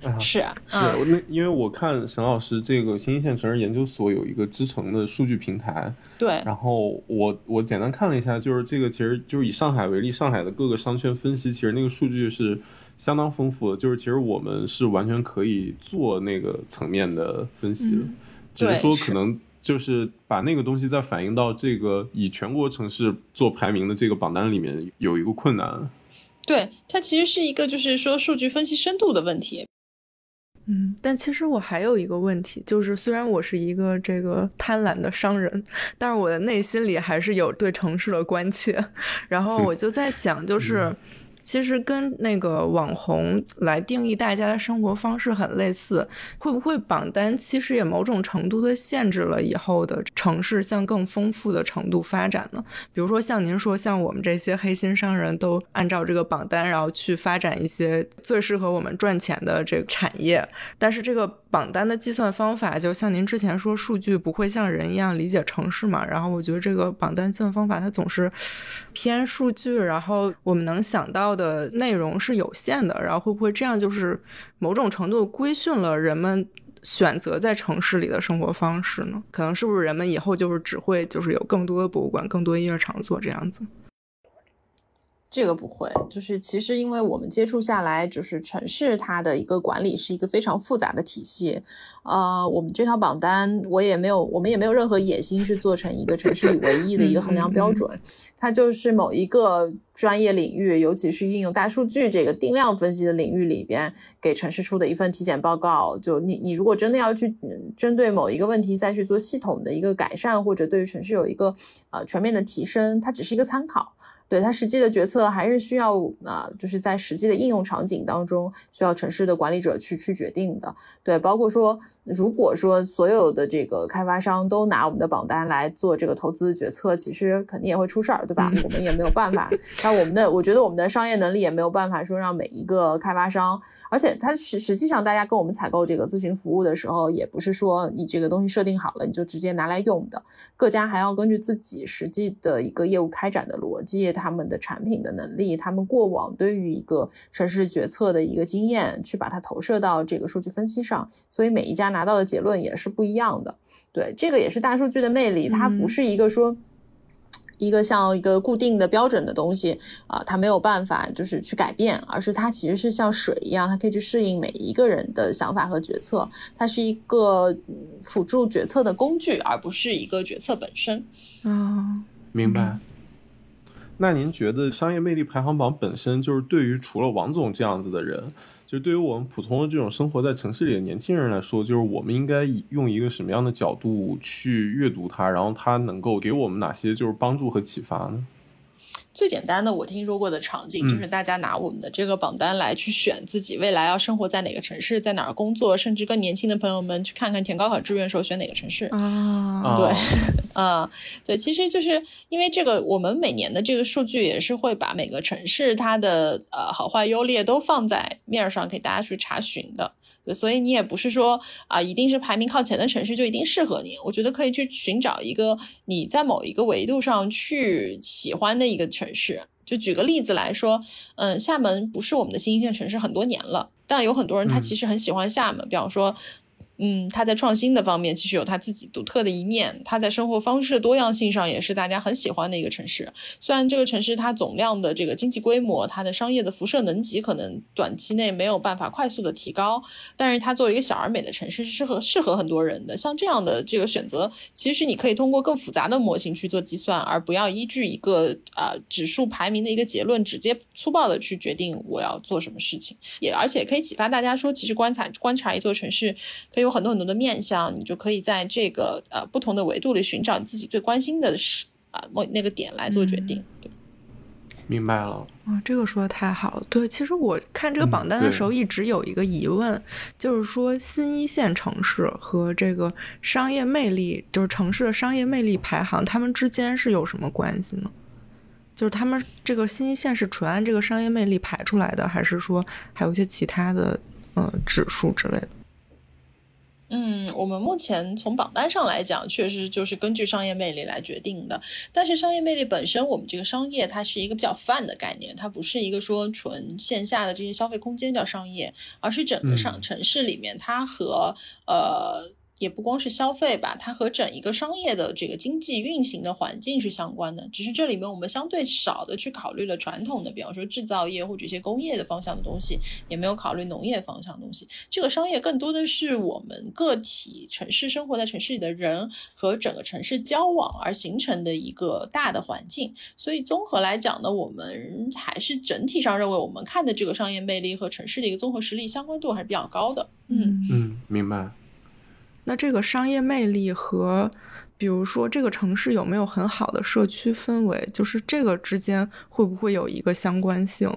[LAUGHS] 是啊，是那因为我看沈老师这个新一线城市研究所有一个支撑的数据平台，对，然后我我简单看了一下，就是这个其实就是以上海为例，上海的各个商圈分析，其实那个数据是。相当丰富的，就是其实我们是完全可以做那个层面的分析的，只是说可能就是把那个东西再反映到这个以全国城市做排名的这个榜单里面有一个困难。对，它其实是一个就是说数据分析深度的问题。嗯，但其实我还有一个问题，就是虽然我是一个这个贪婪的商人，但是我的内心里还是有对城市的关切。然后 [LAUGHS] 我就在想，就是。其实跟那个网红来定义大家的生活方式很类似，会不会榜单其实也某种程度的限制了以后的城市向更丰富的程度发展呢？比如说像您说，像我们这些黑心商人都按照这个榜单，然后去发展一些最适合我们赚钱的这个产业，但是这个榜单的计算方法，就像您之前说，数据不会像人一样理解城市嘛？然后我觉得这个榜单计算方法它总是偏数据，然后我们能想到的。内容是有限的，然后会不会这样就是某种程度规训了人们选择在城市里的生活方式呢？可能是不是人们以后就是只会就是有更多的博物馆、更多音乐场所这样子？这个不会，就是其实因为我们接触下来，就是城市它的一个管理是一个非常复杂的体系。呃，我们这套榜单我也没有，我们也没有任何野心是做成一个城市里唯一的一个衡量标准。它就是某一个专业领域，尤其是应用大数据这个定量分析的领域里边，给城市出的一份体检报告。就你你如果真的要去针对某一个问题再去做系统的一个改善，或者对于城市有一个呃全面的提升，它只是一个参考。对它实际的决策还是需要啊，就是在实际的应用场景当中，需要城市的管理者去去决定的。对，包括说，如果说所有的这个开发商都拿我们的榜单来做这个投资决策，其实肯定也会出事儿，对吧？我们也没有办法。[LAUGHS] 那我们的，我觉得我们的商业能力也没有办法说让每一个开发商。而且它实实际上，大家跟我们采购这个咨询服务的时候，也不是说你这个东西设定好了你就直接拿来用的，各家还要根据自己实际的一个业务开展的逻辑、他们的产品的能力、他们过往对于一个城市决策的一个经验，去把它投射到这个数据分析上，所以每一家拿到的结论也是不一样的。对，这个也是大数据的魅力，它不是一个说。一个像一个固定的标准的东西啊，它没有办法就是去改变，而是它其实是像水一样，它可以去适应每一个人的想法和决策。它是一个辅助决策的工具，而不是一个决策本身。啊，明白。那您觉得商业魅力排行榜本身就是对于除了王总这样子的人？就对于我们普通的这种生活在城市里的年轻人来说，就是我们应该用一个什么样的角度去阅读它，然后它能够给我们哪些就是帮助和启发呢？最简单的我听说过的场景就是大家拿我们的这个榜单来去选自己未来要生活在哪个城市，在哪儿工作，甚至跟年轻的朋友们去看看填高考志愿时候选哪个城市啊？对，啊，[LAUGHS] 对，其实就是因为这个，我们每年的这个数据也是会把每个城市它的呃好坏优劣都放在面上给大家去查询的。所以你也不是说啊，一定是排名靠前的城市就一定适合你。我觉得可以去寻找一个你在某一个维度上去喜欢的一个城市。就举个例子来说，嗯，厦门不是我们的新一线城市很多年了，但有很多人他其实很喜欢厦门，比方说。嗯，他在创新的方面其实有他自己独特的一面。他在生活方式多样性上也是大家很喜欢的一个城市。虽然这个城市它总量的这个经济规模，它的商业的辐射能级可能短期内没有办法快速的提高，但是它作为一个小而美的城市是适合适合很多人的。像这样的这个选择，其实你可以通过更复杂的模型去做计算，而不要依据一个啊指数排名的一个结论直接粗暴的去决定我要做什么事情。也而且可以启发大家说，其实观察观察一座城市可以有。很多很多的面向，你就可以在这个呃不同的维度里寻找你自己最关心的事啊某那个点来做决定。对，明白了。啊，这个说的太好了。对，其实我看这个榜单的时候，一直有一个疑问，就是说新一线城市和这个商业魅力，就是城市的商业魅力排行，他们之间是有什么关系呢？就是他们这个新一线是纯按这个商业魅力排出来的，还是说还有一些其他的呃指数之类的？嗯，我们目前从榜单上来讲，确实就是根据商业魅力来决定的。但是商业魅力本身，我们这个商业它是一个比较泛的概念，它不是一个说纯线下的这些消费空间叫商业，而是整个上城市里面它和呃。也不光是消费吧，它和整一个商业的这个经济运行的环境是相关的。只是这里面我们相对少的去考虑了传统的，比方说制造业或者一些工业的方向的东西，也没有考虑农业方向的东西。这个商业更多的是我们个体城市生活在城市里的人和整个城市交往而形成的一个大的环境。所以综合来讲呢，我们还是整体上认为我们看的这个商业魅力和城市的一个综合实力相关度还是比较高的。嗯嗯，明白。那这个商业魅力和，比如说这个城市有没有很好的社区氛围，就是这个之间会不会有一个相关性？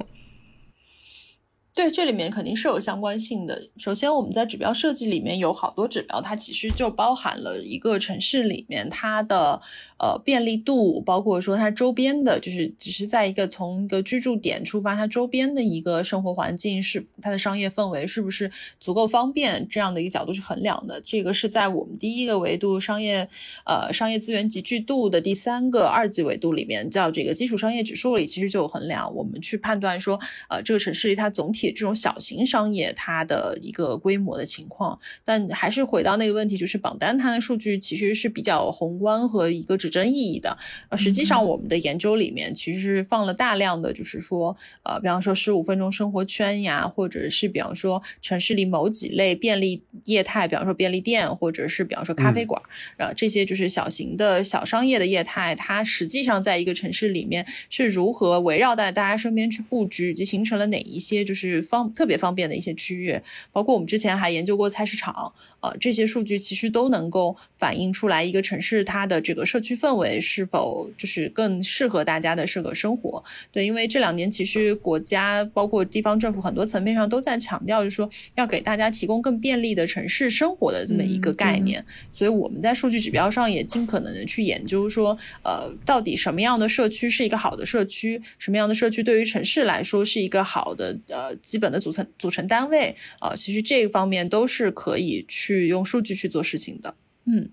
对，这里面肯定是有相关性的。首先，我们在指标设计里面有好多指标，它其实就包含了一个城市里面它的呃便利度，包括说它周边的，就是只是在一个从一个居住点出发，它周边的一个生活环境是它的商业氛围是不是足够方便这样的一个角度去衡量的。这个是在我们第一个维度商业呃商业资源集聚度的第三个二级维度里面叫这个基础商业指数里，其实就有衡量，我们去判断说呃这个城市它总体。这种小型商业它的一个规模的情况，但还是回到那个问题，就是榜单它的数据其实是比较宏观和一个指针意义的。呃，实际上我们的研究里面其实是放了大量的，就是说，呃，比方说十五分钟生活圈呀，或者是比方说城市里某几类便利业态，比方说便利店，或者是比方说咖啡馆，呃，这些就是小型的小商业的业态，它实际上在一个城市里面是如何围绕在大家身边去布局，以及形成了哪一些就是。方特别方便的一些区域，包括我们之前还研究过菜市场，呃，这些数据其实都能够反映出来一个城市它的这个社区氛围是否就是更适合大家的这个生活。对，因为这两年其实国家包括地方政府很多层面上都在强调，就是说要给大家提供更便利的城市生活的这么一个概念，所以我们在数据指标上也尽可能的去研究说，呃，到底什么样的社区是一个好的社区，什么样的社区对于城市来说是一个好的呃。基本的组成组成单位啊，其实这方面都是可以去用数据去做事情的。嗯，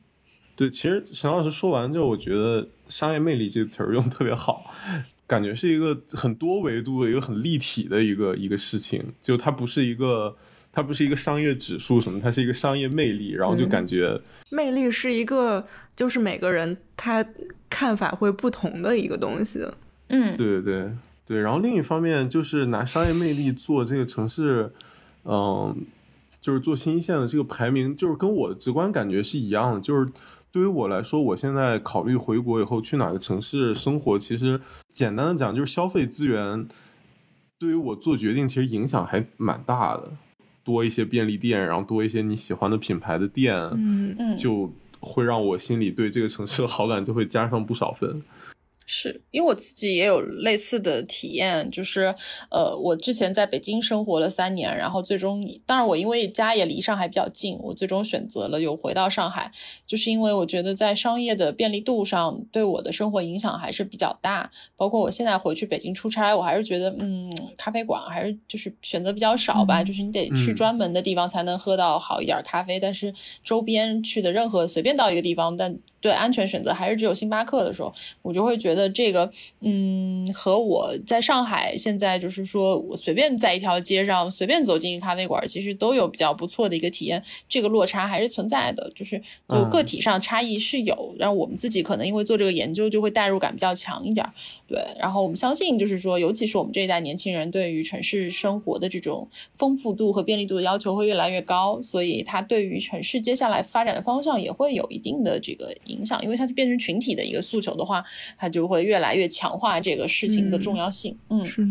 对，其实沈老师说完之后，我觉得商业魅力这个词儿用的特别好，感觉是一个很多维度的一个很立体的一个一个事情，就它不是一个它不是一个商业指数什么，它是一个商业魅力，然后就感觉魅力是一个就是每个人他看法会不同的一个东西。嗯，对对对。对，然后另一方面就是拿商业魅力做这个城市，嗯，就是做新一线的这个排名，就是跟我的直观感觉是一样的。就是对于我来说，我现在考虑回国以后去哪个城市生活，其实简单的讲就是消费资源对于我做决定其实影响还蛮大的。多一些便利店，然后多一些你喜欢的品牌的店，嗯嗯，就会让我心里对这个城市的好感就会加上不少分。是因为我自己也有类似的体验，就是呃，我之前在北京生活了三年，然后最终，当然我因为家也离上海比较近，我最终选择了又回到上海，就是因为我觉得在商业的便利度上对我的生活影响还是比较大。包括我现在回去北京出差，我还是觉得，嗯，咖啡馆还是就是选择比较少吧，就是你得去专门的地方才能喝到好一点咖啡，但是周边去的任何随便到一个地方，但对安全选择还是只有星巴克的时候，我就会觉得这个，嗯，和我在上海现在就是说我随便在一条街上随便走进一个咖啡馆，其实都有比较不错的一个体验，这个落差还是存在的，就是就个体上差异是有，然后我们自己可能因为做这个研究就会代入感比较强一点，对，然后我们相信就是说，尤其是我们这一代年轻人对于城市生活的这种丰富度和便利度的要求会越来越高，所以它对于城市接下来发展的方向也会有一定的这个。影响，因为它就变成群体的一个诉求的话，它就会越来越强化这个事情的重要性。嗯，是的，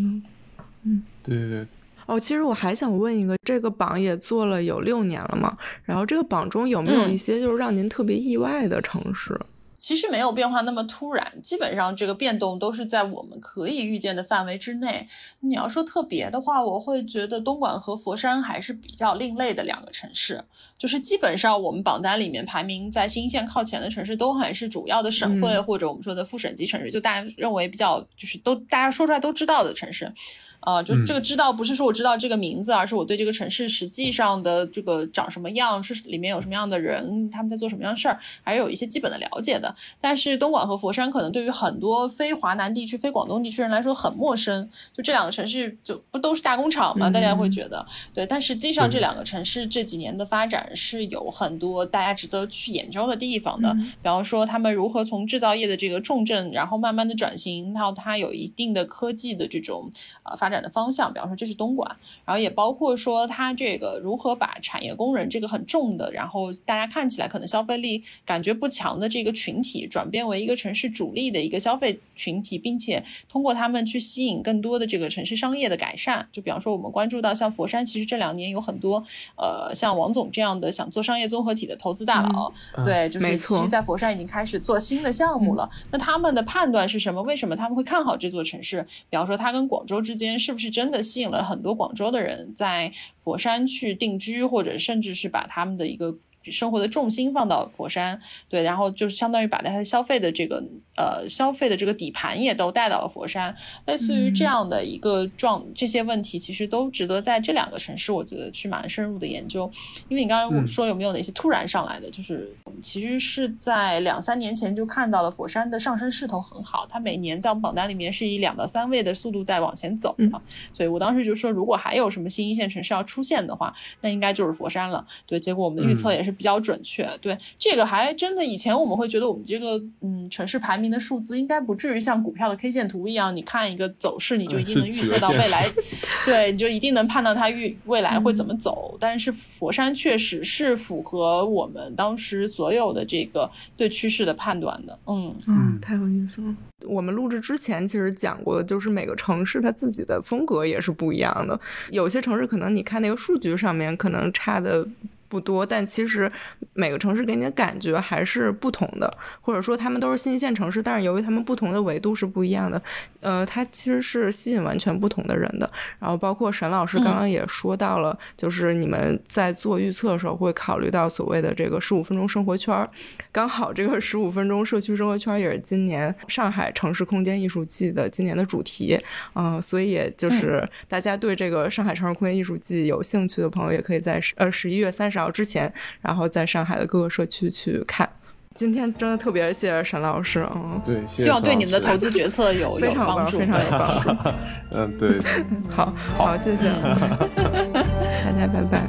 嗯，对对对。哦，其实我还想问一个，这个榜也做了有六年了嘛？然后这个榜中有没有一些就是让您特别意外的城市？其实没有变化那么突然，基本上这个变动都是在我们可以预见的范围之内。你要说特别的话，我会觉得东莞和佛山还是比较另类的两个城市。就是基本上我们榜单里面排名在新线靠前的城市，都还是主要的省会或者我们说的副省级城市，就大家认为比较就是都大家说出来都知道的城市。呃，就这个知道不是说我知道这个名字，而是我对这个城市实际上的这个长什么样，是里面有什么样的人，他们在做什么样的事儿，还是有一些基本的了解的。但是东莞和佛山可能对于很多非华南地区、非广东地区人来说很陌生。就这两个城市就不都是大工厂嘛？大家会觉得对，但实际上这两个城市这几年的发展是有很多大家值得去研究的地方的。比方说他们如何从制造业的这个重镇，然后慢慢的转型到它有一定的科技的这种呃发。发展的方向，比方说这是东莞，然后也包括说它这个如何把产业工人这个很重的，然后大家看起来可能消费力感觉不强的这个群体，转变为一个城市主力的一个消费群体，并且通过他们去吸引更多的这个城市商业的改善。就比方说我们关注到像佛山，其实这两年有很多呃像王总这样的想做商业综合体的投资大佬，对，就是其实在佛山已经开始做新的项目了。那他们的判断是什么？为什么他们会看好这座城市？比方说它跟广州之间。是不是真的吸引了很多广州的人在佛山去定居，或者甚至是把他们的一个？生活的重心放到佛山，对，然后就是相当于把他的消费的这个呃消费的这个底盘也都带到了佛山，类似于这样的一个状，这些问题其实都值得在这两个城市，我觉得去蛮深入的研究。因为你刚刚说有没有哪些突然上来的，就是我们其实是在两三年前就看到了佛山的上升势头很好，它每年在我们榜单里面是以两到三位的速度在往前走的，所以我当时就说，如果还有什么新一线城市要出现的话，那应该就是佛山了。对，结果我们的预测也是。比较准确，对这个还真的，以前我们会觉得我们这个嗯城市排名的数字应该不至于像股票的 K 线图一样，你看一个走势你就一定能 [LAUGHS] 预测到未来，[LAUGHS] 对，你就一定能判断它预未来会怎么走。但是佛山确实是符合我们当时所有的这个对趋势的判断的，嗯嗯，太有意思了。我们录制之前其实讲过的，就是每个城市它自己的风格也是不一样的，有些城市可能你看那个数据上面可能差的。不多，但其实每个城市给你的感觉还是不同的，或者说他们都是新一线城市，但是由于他们不同的维度是不一样的，呃，它其实是吸引完全不同的人的。然后包括沈老师刚刚也说到了，就是你们在做预测的时候会考虑到所谓的这个十五分钟生活圈，刚好这个十五分钟社区生活圈也是今年上海城市空间艺术季的今年的主题，嗯，所以也就是大家对这个上海城市空间艺术季有兴趣的朋友，也可以在呃十一月三十。到之前，然后在上海的各个社区去看。今天真的特别谢谢沈老师，嗯，对，希望对你们的投资决策有 [LAUGHS] 非常帮助，非常有帮助。[LAUGHS] 嗯，对，[LAUGHS] 好，好，谢谢，大家拜拜。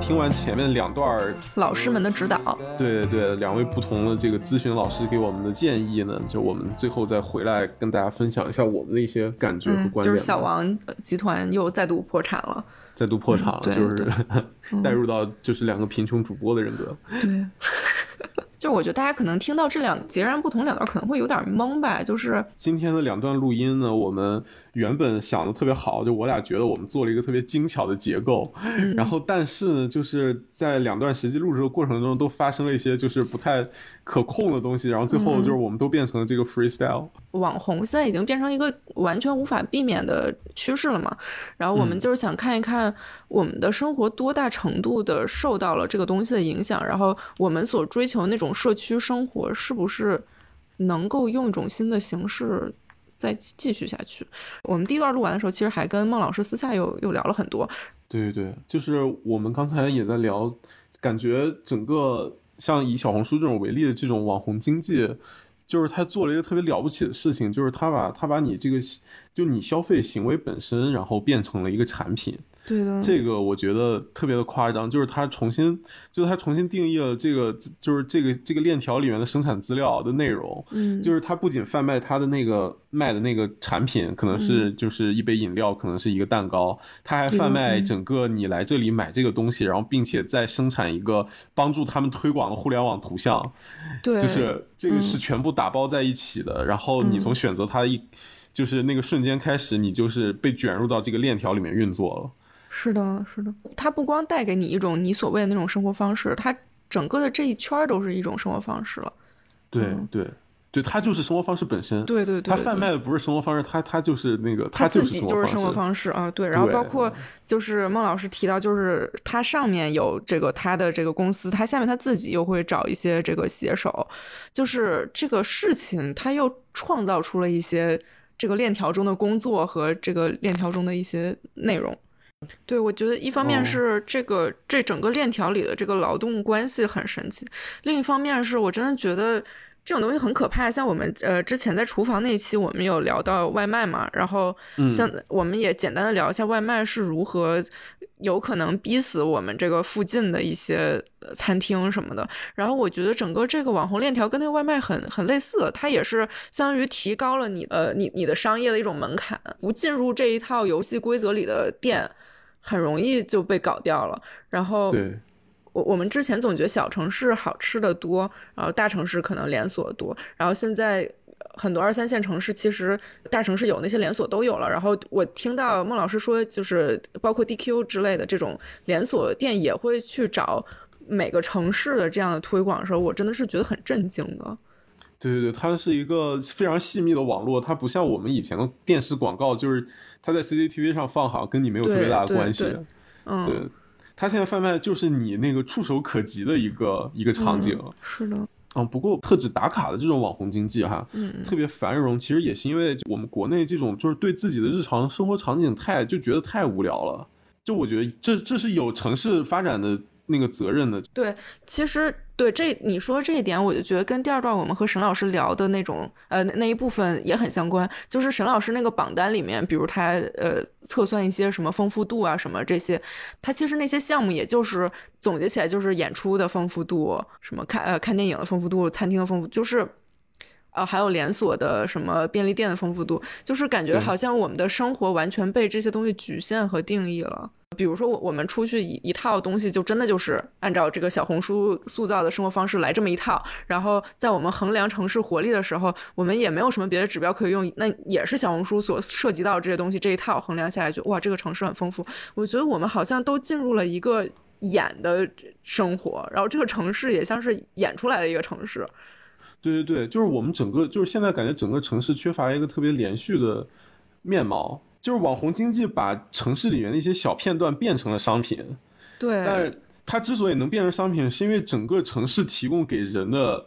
听完前面两段老师们的指导，对对对，两位不同的这个咨询老师给我们的建议呢，就我们最后再回来跟大家分享一下我们的一些感觉和观点。就是小王集团又再度破产了，再度破产了，就是 [LAUGHS] 带入到就是两个贫穷主播的人格。对。就我觉得大家可能听到这两截然不同两段可能会有点懵吧。就是今天的两段录音呢，我们原本想的特别好，就我俩觉得我们做了一个特别精巧的结构，然后但是呢，就是在两段实际录制的过程中都发生了一些就是不太可控的东西，然后最后就是我们都变成了这个 freestyle。网红现在已经变成一个完全无法避免的趋势了嘛，然后我们就是想看一看我们的生活多大程度的受到了这个东西的影响，然后我们所追求那种社区生活是不是能够用一种新的形式再继续下去？我们第一段录完的时候，其实还跟孟老师私下又又聊了很多。对对对，就是我们刚才也在聊，感觉整个像以小红书这种为例的这种网红经济。就是他做了一个特别了不起的事情，就是他把他把你这个就你消费行为本身，然后变成了一个产品。对的，这个我觉得特别的夸张，就是他重新，就是他重新定义了这个，就是这个这个链条里面的生产资料的内容，嗯，就是他不仅贩卖他的那个卖的那个产品，可能是就是一杯饮料，可能是一个蛋糕，他还贩卖整个你来这里买这个东西，然后并且再生产一个帮助他们推广的互联网图像，对，就是这个是全部打包在一起的，然后你从选择它一，就是那个瞬间开始，你就是被卷入到这个链条里面运作了。是的，是的，它不光带给你一种你所谓的那种生活方式，它整个的这一圈都是一种生活方式了。对对对，它就是生活方式本身。对对对，它贩卖的不是生活方式，它它就是那个，它自己就是生活方式啊。对，然后包括就是孟老师提到，就是它上面有这个他的这个公司，他下面他自己又会找一些这个写手，就是这个事情，他又创造出了一些这个链条中的工作和这个链条中的一些内容。对，我觉得一方面是这个这整个链条里的这个劳动关系很神奇，另一方面是我真的觉得这种东西很可怕。像我们呃之前在厨房那期，我们有聊到外卖嘛，然后像我们也简单的聊一下外卖是如何有可能逼死我们这个附近的一些餐厅什么的。然后我觉得整个这个网红链条跟那个外卖很很类似，它也是相当于提高了你呃你你的商业的一种门槛，不进入这一套游戏规则里的店。很容易就被搞掉了。然后，我我们之前总觉得小城市好吃的多，然后大城市可能连锁多。然后现在很多二三线城市其实大城市有那些连锁都有了。然后我听到孟老师说，就是包括 DQ 之类的这种连锁店也会去找每个城市的这样的推广的时候，我真的是觉得很震惊的。对对对，它是一个非常细密的网络，它不像我们以前的电视广告，就是它在 CCTV 上放好，跟你没有特别大的关系。嗯，对，它现在贩卖就是你那个触手可及的一个一个场景。是的。嗯，不过特指打卡的这种网红经济哈，嗯，特别繁荣，其实也是因为我们国内这种就是对自己的日常生活场景太就觉得太无聊了。就我觉得这这是有城市发展的。那个责任的，对，其实对这你说这一点，我就觉得跟第二段我们和沈老师聊的那种呃那一部分也很相关。就是沈老师那个榜单里面，比如他呃测算一些什么丰富度啊什么这些，他其实那些项目也就是总结起来就是演出的丰富度，什么看呃看电影的丰富度，餐厅的丰富，就是呃还有连锁的什么便利店的丰富度，就是感觉好像我们的生活完全被这些东西局限和定义了。比如说，我我们出去一一套东西，就真的就是按照这个小红书塑造的生活方式来这么一套。然后在我们衡量城市活力的时候，我们也没有什么别的指标可以用，那也是小红书所涉及到这些东西这一套衡量下来，就哇，这个城市很丰富。我觉得我们好像都进入了一个演的生活，然后这个城市也像是演出来的一个城市。对对对，就是我们整个就是现在感觉整个城市缺乏一个特别连续的面貌。就是网红经济把城市里面的一些小片段变成了商品，对。但是它之所以能变成商品，是因为整个城市提供给人的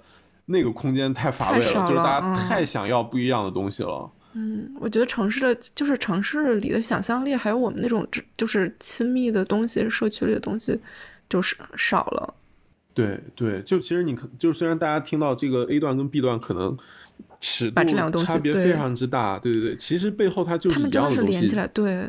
那个空间太乏味了，就是大家太想要不一样的东西了。嗯，我觉得城市的就是城市里的想象力，还有我们那种就是亲密的东西，社区里的东西，就是少了。对对，就其实你可就虽然大家听到这个 A 段跟 B 段可能。尺度差别非常之大，对对对，其实背后它就是他们真的是连起来，对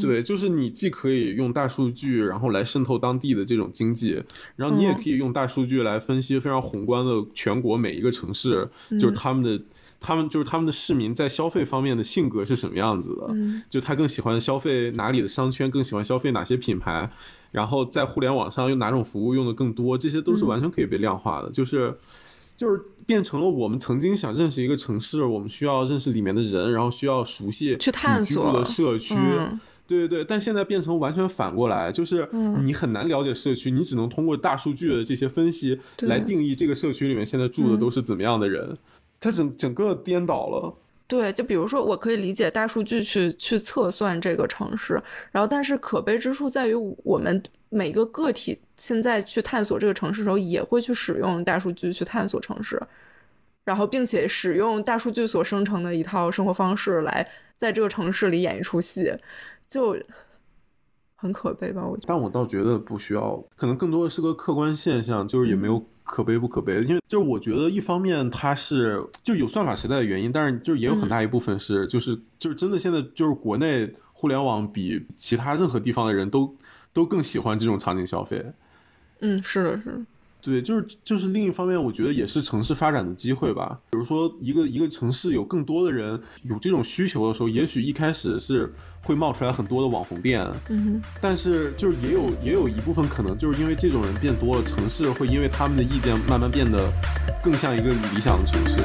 对，就是你既可以用大数据，然后来渗透当地的这种经济，然后你也可以用大数据来分析非常宏观的全国每一个城市，就是他们的。他们就是他们的市民在消费方面的性格是什么样子的？嗯，就他更喜欢消费哪里的商圈，更喜欢消费哪些品牌，然后在互联网上用哪种服务用的更多，这些都是完全可以被量化的。就是，就是变成了我们曾经想认识一个城市，我们需要认识里面的人，然后需要熟悉去探索的社区。对对对，但现在变成完全反过来，就是你很难了解社区，你只能通过大数据的这些分析来定义这个社区里面现在住的都是怎么样的人。它整整个颠倒了，对，就比如说，我可以理解大数据去去测算这个城市，然后，但是可悲之处在于，我们每个个体现在去探索这个城市的时候，也会去使用大数据去探索城市，然后，并且使用大数据所生成的一套生活方式来在这个城市里演一出戏，就很可悲吧？我觉得，但我倒觉得不需要，可能更多的是个客观现象，就是也没有。可悲不可悲？因为就是我觉得，一方面它是就有算法时代的原因，但是就是也有很大一部分是就是就是真的现在就是国内互联网比其他任何地方的人都都更喜欢这种场景消费。嗯，是的，是的。对，就是就是另一方面，我觉得也是城市发展的机会吧。比如说，一个一个城市有更多的人有这种需求的时候，也许一开始是会冒出来很多的网红店，嗯但是就是也有也有一部分可能就是因为这种人变多了，城市会因为他们的意见慢慢变得更像一个理想的城市。